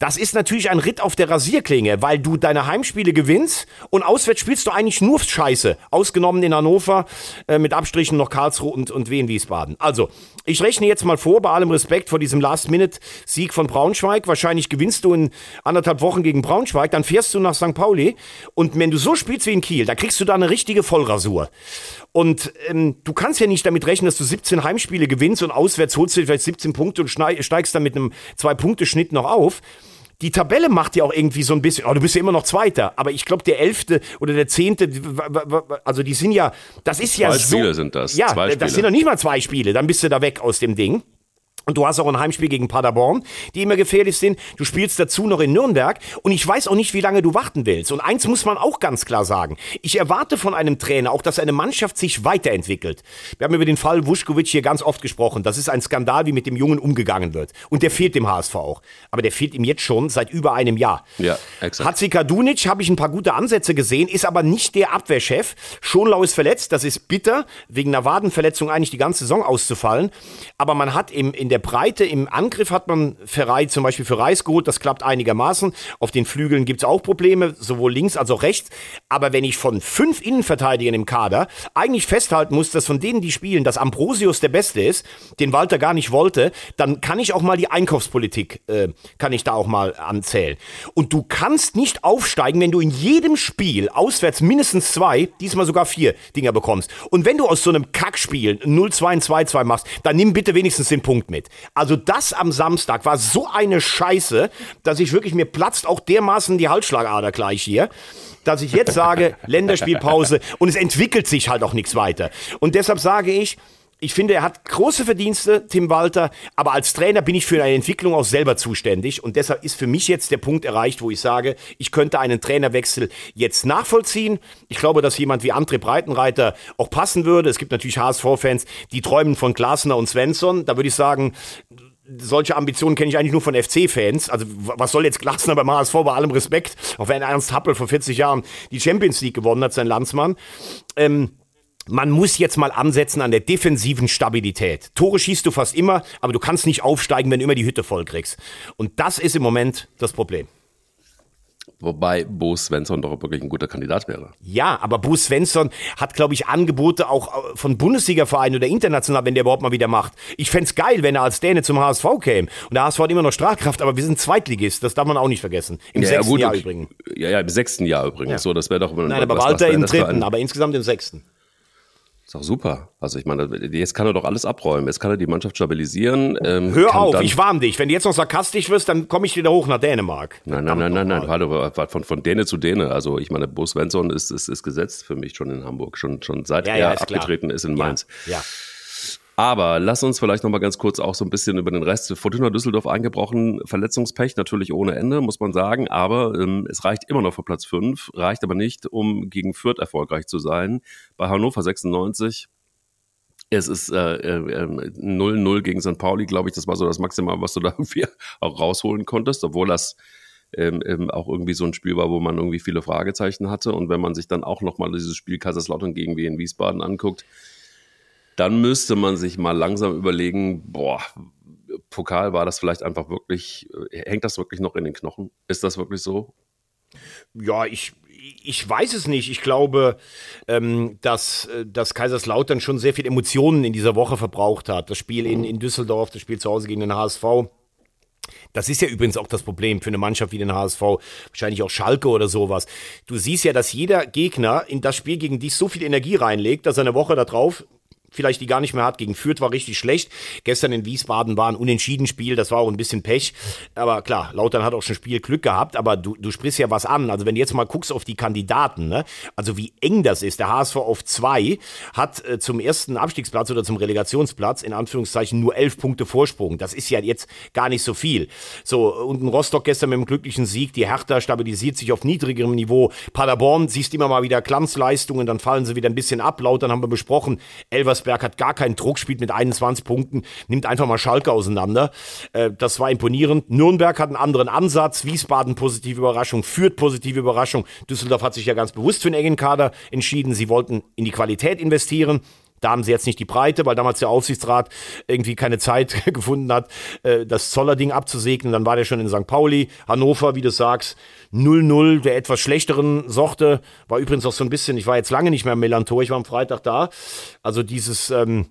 Das ist natürlich ein Ritt auf der Rasierklinge, weil du deine Heimspiele gewinnst und auswärts spielst du eigentlich nur Scheiße. Ausgenommen in Hannover, äh, mit Abstrichen noch Karlsruhe und, und Wien Wiesbaden. Also, ich rechne jetzt mal vor, bei allem Respekt vor diesem Last-Minute-Sieg von Braunschweig. Wahrscheinlich gewinnst du in anderthalb Wochen gegen Braunschweig, dann fährst du nach St. Pauli und wenn du so spielst wie in Kiel, da kriegst du da eine richtige Vollrasur. Und ähm, du kannst ja nicht damit rechnen, dass du 17 Heimspiele gewinnst und auswärts holst du vielleicht 17 Punkte und steigst dann mit einem Zwei-Punkte-Schnitt noch auf die Tabelle macht ja auch irgendwie so ein bisschen, oh, du bist ja immer noch Zweiter, aber ich glaube, der Elfte oder der Zehnte, also die sind ja, das ist ja zwei so. Spiele sind das. Ja, zwei das sind noch nicht mal zwei Spiele, dann bist du da weg aus dem Ding. Und du hast auch ein Heimspiel gegen Paderborn, die immer gefährlich sind. Du spielst dazu noch in Nürnberg. Und ich weiß auch nicht, wie lange du warten willst. Und eins muss man auch ganz klar sagen. Ich erwarte von einem Trainer auch, dass eine Mannschaft sich weiterentwickelt. Wir haben über den Fall Wuschkowitsch hier ganz oft gesprochen. Das ist ein Skandal, wie mit dem Jungen umgegangen wird. Und der fehlt dem HSV auch. Aber der fehlt ihm jetzt schon seit über einem Jahr. Ja, exakt. Hatzika Dunic habe ich ein paar gute Ansätze gesehen, ist aber nicht der Abwehrchef. Schonlau ist verletzt. Das ist bitter, wegen einer Wadenverletzung eigentlich die ganze Saison auszufallen. Aber man hat im, in der Breite im Angriff hat man Ferrei zum Beispiel für Reis geholt, das klappt einigermaßen. Auf den Flügeln gibt es auch Probleme, sowohl links als auch rechts. Aber wenn ich von fünf Innenverteidigern im Kader eigentlich festhalten muss, dass von denen, die spielen, dass Ambrosius der Beste ist, den Walter gar nicht wollte, dann kann ich auch mal die Einkaufspolitik, äh, kann ich da auch mal anzählen. Und du kannst nicht aufsteigen, wenn du in jedem Spiel auswärts mindestens zwei, diesmal sogar vier Dinger bekommst. Und wenn du aus so einem Kackspiel 0-2 2-2 machst, dann nimm bitte wenigstens den Punkt mit. Also das am Samstag war so eine Scheiße, dass ich wirklich, mir platzt auch dermaßen die Halsschlagader gleich hier dass ich jetzt sage, Länderspielpause und es entwickelt sich halt auch nichts weiter. Und deshalb sage ich, ich finde, er hat große Verdienste, Tim Walter, aber als Trainer bin ich für eine Entwicklung auch selber zuständig und deshalb ist für mich jetzt der Punkt erreicht, wo ich sage, ich könnte einen Trainerwechsel jetzt nachvollziehen. Ich glaube, dass jemand wie André Breitenreiter auch passen würde. Es gibt natürlich HSV-Fans, die träumen von Glasner und Svensson. Da würde ich sagen, solche Ambitionen kenne ich eigentlich nur von FC-Fans. Also was soll jetzt Glasner beim HSV bei allem Respekt, auch wenn Ernst Happel vor 40 Jahren die Champions League gewonnen hat, sein Landsmann. Ähm, man muss jetzt mal ansetzen an der defensiven Stabilität. Tore schießt du fast immer, aber du kannst nicht aufsteigen, wenn du immer die Hütte voll kriegst. Und das ist im Moment das Problem. Wobei Bo Svensson doch wirklich ein guter Kandidat wäre. Ja, aber Bo Svensson hat, glaube ich, Angebote auch äh, von Bundesliga-Vereinen oder international, wenn der überhaupt mal wieder macht. Ich fände geil, wenn er als Däne zum HSV käme. Und der HSV hat immer noch Strahlkraft, aber wir sind Zweitligist, das darf man auch nicht vergessen. Im ja, sechsten ja, gut, Jahr übrigens. Ja, ja, im sechsten Jahr übrigens. Ja. So, das wäre doch. Nein, aber Walter im dritten, aber insgesamt im sechsten. Ist doch super. Also ich meine, jetzt kann er doch alles abräumen. Jetzt kann er die Mannschaft stabilisieren. Ähm, Hör auf, ich warne dich. Wenn du jetzt noch sarkastisch wirst, dann komme ich wieder hoch nach Dänemark. Nein, nein, nein, nein, nein. Warte, von, von Däne zu Däne. Also ich meine, Bo Svensson ist, ist, ist gesetzt für mich schon in Hamburg. Schon, schon seit ja, er ja, abgetreten klar. ist in Mainz. Ja. ja. Aber lass uns vielleicht noch mal ganz kurz auch so ein bisschen über den Rest. Fortuna Düsseldorf eingebrochen, Verletzungspech natürlich ohne Ende, muss man sagen. Aber ähm, es reicht immer noch für Platz 5, reicht aber nicht, um gegen Fürth erfolgreich zu sein. Bei Hannover 96 es ist 0-0 äh, äh, gegen St. Pauli, glaube ich. Das war so das Maximal, was du da irgendwie auch rausholen konntest, obwohl das ähm, ähm, auch irgendwie so ein Spiel war, wo man irgendwie viele Fragezeichen hatte. Und wenn man sich dann auch nochmal dieses Spiel Kaiserslautern gegen Wien Wiesbaden anguckt, dann müsste man sich mal langsam überlegen, boah, Pokal war das vielleicht einfach wirklich, äh, hängt das wirklich noch in den Knochen? Ist das wirklich so? Ja, ich, ich weiß es nicht. Ich glaube, ähm, dass, äh, dass Kaiserslautern schon sehr viel Emotionen in dieser Woche verbraucht hat. Das Spiel in, in Düsseldorf, das Spiel zu Hause gegen den HSV. Das ist ja übrigens auch das Problem für eine Mannschaft wie den HSV, wahrscheinlich auch Schalke oder sowas. Du siehst ja, dass jeder Gegner in das Spiel gegen dich so viel Energie reinlegt, dass er eine Woche darauf vielleicht die gar nicht mehr hat. Gegen Fürth war richtig schlecht. Gestern in Wiesbaden war ein unentschieden Spiel, das war auch ein bisschen Pech. Aber klar, Lautern hat auch schon Spiel Glück gehabt, aber du, du sprichst ja was an. Also wenn du jetzt mal guckst auf die Kandidaten, ne? also wie eng das ist. Der HSV auf zwei hat äh, zum ersten Abstiegsplatz oder zum Relegationsplatz in Anführungszeichen nur elf Punkte Vorsprung. Das ist ja jetzt gar nicht so viel. So, und ein Rostock gestern mit einem glücklichen Sieg. Die Hertha stabilisiert sich auf niedrigerem Niveau. Paderborn siehst immer mal wieder Glanzleistungen, dann fallen sie wieder ein bisschen ab. Lautern haben wir besprochen. Elversberg hat gar keinen Druck, spielt mit 21 Punkten, nimmt einfach mal Schalke auseinander. Äh, das war imponierend. Nürnberg hat einen anderen Ansatz. Wiesbaden positive Überraschung, führt positive Überraschung. Düsseldorf hat sich ja ganz bewusst für einen engen Kader entschieden. Sie wollten in die Qualität investieren. Da haben sie jetzt nicht die Breite, weil damals der Aufsichtsrat irgendwie keine Zeit gefunden hat, äh, das Zollerding abzusegnen. Dann war der schon in St. Pauli. Hannover, wie du sagst, 0-0 der etwas schlechteren Sorte. War übrigens auch so ein bisschen, ich war jetzt lange nicht mehr im Melantor, ich war am Freitag da. Also dieses ähm,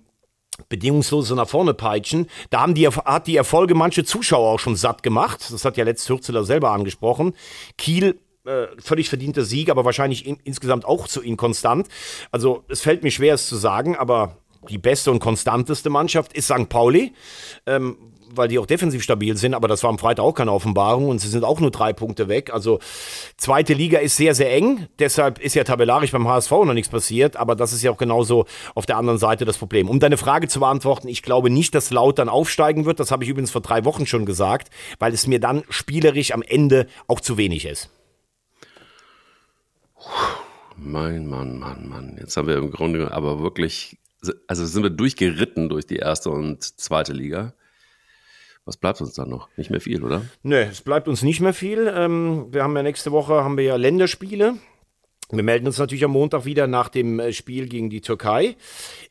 bedingungslose nach vorne peitschen. Da haben die, hat die Erfolge manche Zuschauer auch schon satt gemacht. Das hat ja letzt Hürzeler selber angesprochen. Kiel äh, völlig verdienter Sieg, aber wahrscheinlich in, insgesamt auch zu inkonstant. Also es fällt mir schwer, es zu sagen, aber die beste und konstanteste Mannschaft ist St. Pauli, ähm, weil die auch defensiv stabil sind, aber das war am Freitag auch keine Offenbarung und sie sind auch nur drei Punkte weg. Also zweite Liga ist sehr, sehr eng, deshalb ist ja tabellarisch beim HSV noch nichts passiert, aber das ist ja auch genauso auf der anderen Seite das Problem. Um deine Frage zu beantworten, ich glaube nicht, dass Lautern aufsteigen wird, das habe ich übrigens vor drei Wochen schon gesagt, weil es mir dann spielerisch am Ende auch zu wenig ist. Mein Mann, Mann, Mann. Jetzt haben wir im Grunde aber wirklich, also sind wir durchgeritten durch die erste und zweite Liga. Was bleibt uns dann noch? Nicht mehr viel, oder? Nö, es bleibt uns nicht mehr viel. Ähm, wir haben ja nächste Woche haben wir ja Länderspiele. Wir melden uns natürlich am Montag wieder nach dem äh, Spiel gegen die Türkei.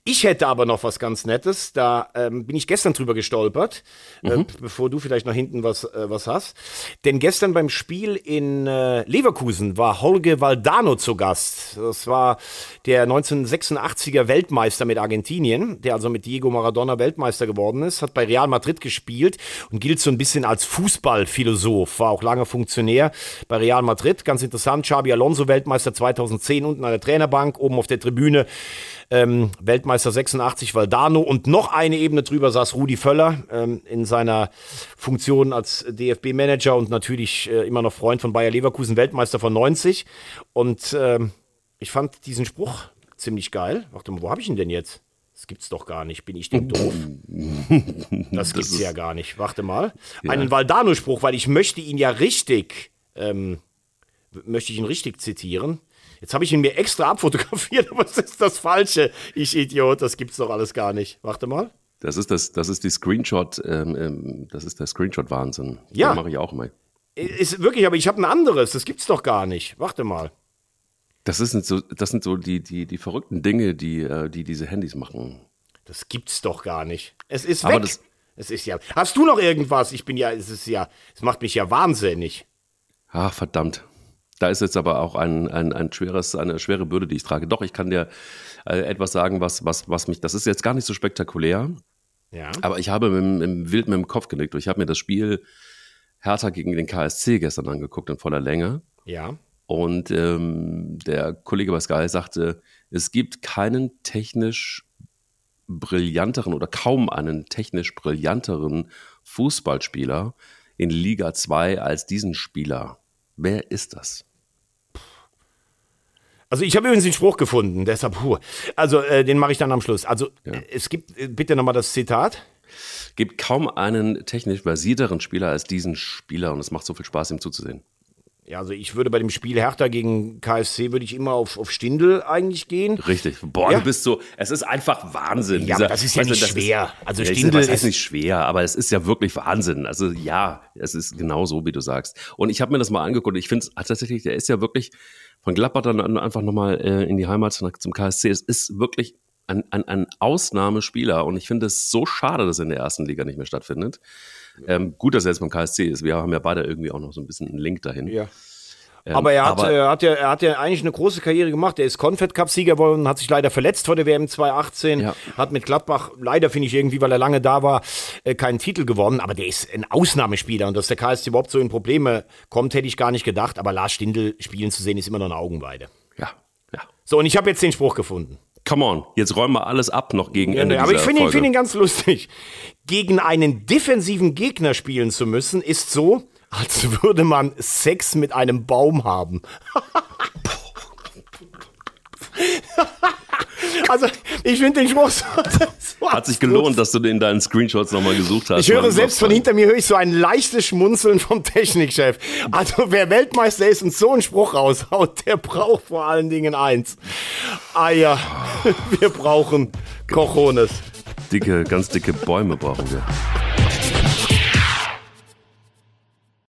Ich hätte aber noch was ganz Nettes. Da ähm, bin ich gestern drüber gestolpert, äh, mhm. äh, bevor du vielleicht noch hinten was, äh, was hast. Denn gestern beim Spiel in äh, Leverkusen war Holge Valdano zu Gast. Das war der 1986er Weltmeister mit Argentinien, der also mit Diego Maradona Weltmeister geworden ist, hat bei Real Madrid gespielt und gilt so ein bisschen als Fußballphilosoph, war auch lange Funktionär bei Real Madrid. Ganz interessant, Xabi Alonso Weltmeister 2010 unten an der Trainerbank, oben auf der Tribüne ähm, Weltmeister 86 Valdano und noch eine Ebene drüber saß Rudi Völler ähm, in seiner Funktion als DFB-Manager und natürlich äh, immer noch Freund von Bayer Leverkusen, Weltmeister von 90. Und ähm, ich fand diesen Spruch ziemlich geil. Warte mal, wo habe ich ihn denn jetzt? Das gibt's doch gar nicht. Bin ich denn doof? Das gibt's das ja gar nicht. Warte mal. Ja. Einen Valdano-Spruch, weil ich möchte ihn ja richtig, ähm, möchte ich ihn richtig zitieren. Jetzt habe ich ihn mir extra abfotografiert, aber es ist das Falsche. Ich Idiot, das gibt's doch alles gar nicht. Warte mal. Das ist das, das ist die Screenshot, ähm, ähm das ist der Screenshot-Wahnsinn. Ja. mache ich auch mal. Ist wirklich, aber ich habe ein anderes, das gibt's doch gar nicht. Warte mal. Das, ist so, das sind so die, die, die verrückten Dinge, die, äh, die diese Handys machen. Das gibt's doch gar nicht. Es ist weg. Aber das, es ist ja. Hast du noch irgendwas? Ich bin ja, es ist ja, es macht mich ja wahnsinnig. Ach, verdammt. Da ist jetzt aber auch ein, ein, ein schweres, eine schwere Bürde, die ich trage. Doch, ich kann dir äh, etwas sagen, was, was, was mich, das ist jetzt gar nicht so spektakulär. Ja. Aber ich habe mit, mit, wild mit dem Kopf genickt. Ich habe mir das Spiel Hertha gegen den KSC gestern angeguckt in voller Länge. Ja. Und ähm, der Kollege bei Sky sagte, es gibt keinen technisch brillanteren oder kaum einen technisch brillanteren Fußballspieler in Liga 2 als diesen Spieler. Wer ist das? Also ich habe übrigens den Spruch gefunden, deshalb, puh. Also äh, den mache ich dann am Schluss. Also ja. äh, es gibt, äh, bitte nochmal das Zitat. Gibt kaum einen technisch versierteren Spieler als diesen Spieler und es macht so viel Spaß, ihm zuzusehen. Ja, also ich würde bei dem Spiel Hertha gegen KSC würde ich immer auf, auf Stindel eigentlich gehen. Richtig. Boah, ja. du bist so, es ist einfach Wahnsinn. Ja, Dieser, das ist ja nicht schwer. Ist, also ja, Stindel ist, ist nicht schwer, aber es ist ja wirklich Wahnsinn. Also ja, es ist genau so, wie du sagst. Und ich habe mir das mal angeguckt. Ich finde es tatsächlich, der ist ja wirklich von Gladbach dann einfach nochmal äh, in die Heimat zum KSC. Es ist wirklich ein, ein, ein Ausnahmespieler und ich finde es so schade, dass er in der ersten Liga nicht mehr stattfindet. Ähm, gut, dass er jetzt beim KSC ist. Wir haben ja beide irgendwie auch noch so ein bisschen einen Link dahin. Ja. Ähm, aber er hat, aber er, hat ja, er hat ja eigentlich eine große Karriere gemacht. Er ist Confed Cup-Sieger geworden, hat sich leider verletzt vor der WM 2018, ja. hat mit Gladbach, leider finde ich irgendwie, weil er lange da war, äh, keinen Titel gewonnen. Aber der ist ein Ausnahmespieler und dass der KSC überhaupt so in Probleme kommt, hätte ich gar nicht gedacht. Aber Lars Stindl spielen zu sehen, ist immer noch eine Augenweide. Ja, ja. So, und ich habe jetzt den Spruch gefunden. Come on, jetzt räumen wir alles ab noch gegen Ja, Ende nee, aber ich finde ihn, find ihn ganz lustig. Gegen einen defensiven Gegner spielen zu müssen, ist so, als würde man Sex mit einem Baum haben. also, ich finde den Spruch so, so Hat sich gelohnt, dass du in deinen Screenshots nochmal gesucht hast. Ich höre selbst von hinter mir höre ich so ein leichtes Schmunzeln vom Technikchef. Also wer Weltmeister ist und so einen Spruch raushaut, der braucht vor allen Dingen eins. Eier. Wir brauchen Cojones. Dicke, ganz dicke Bäume brauchen wir.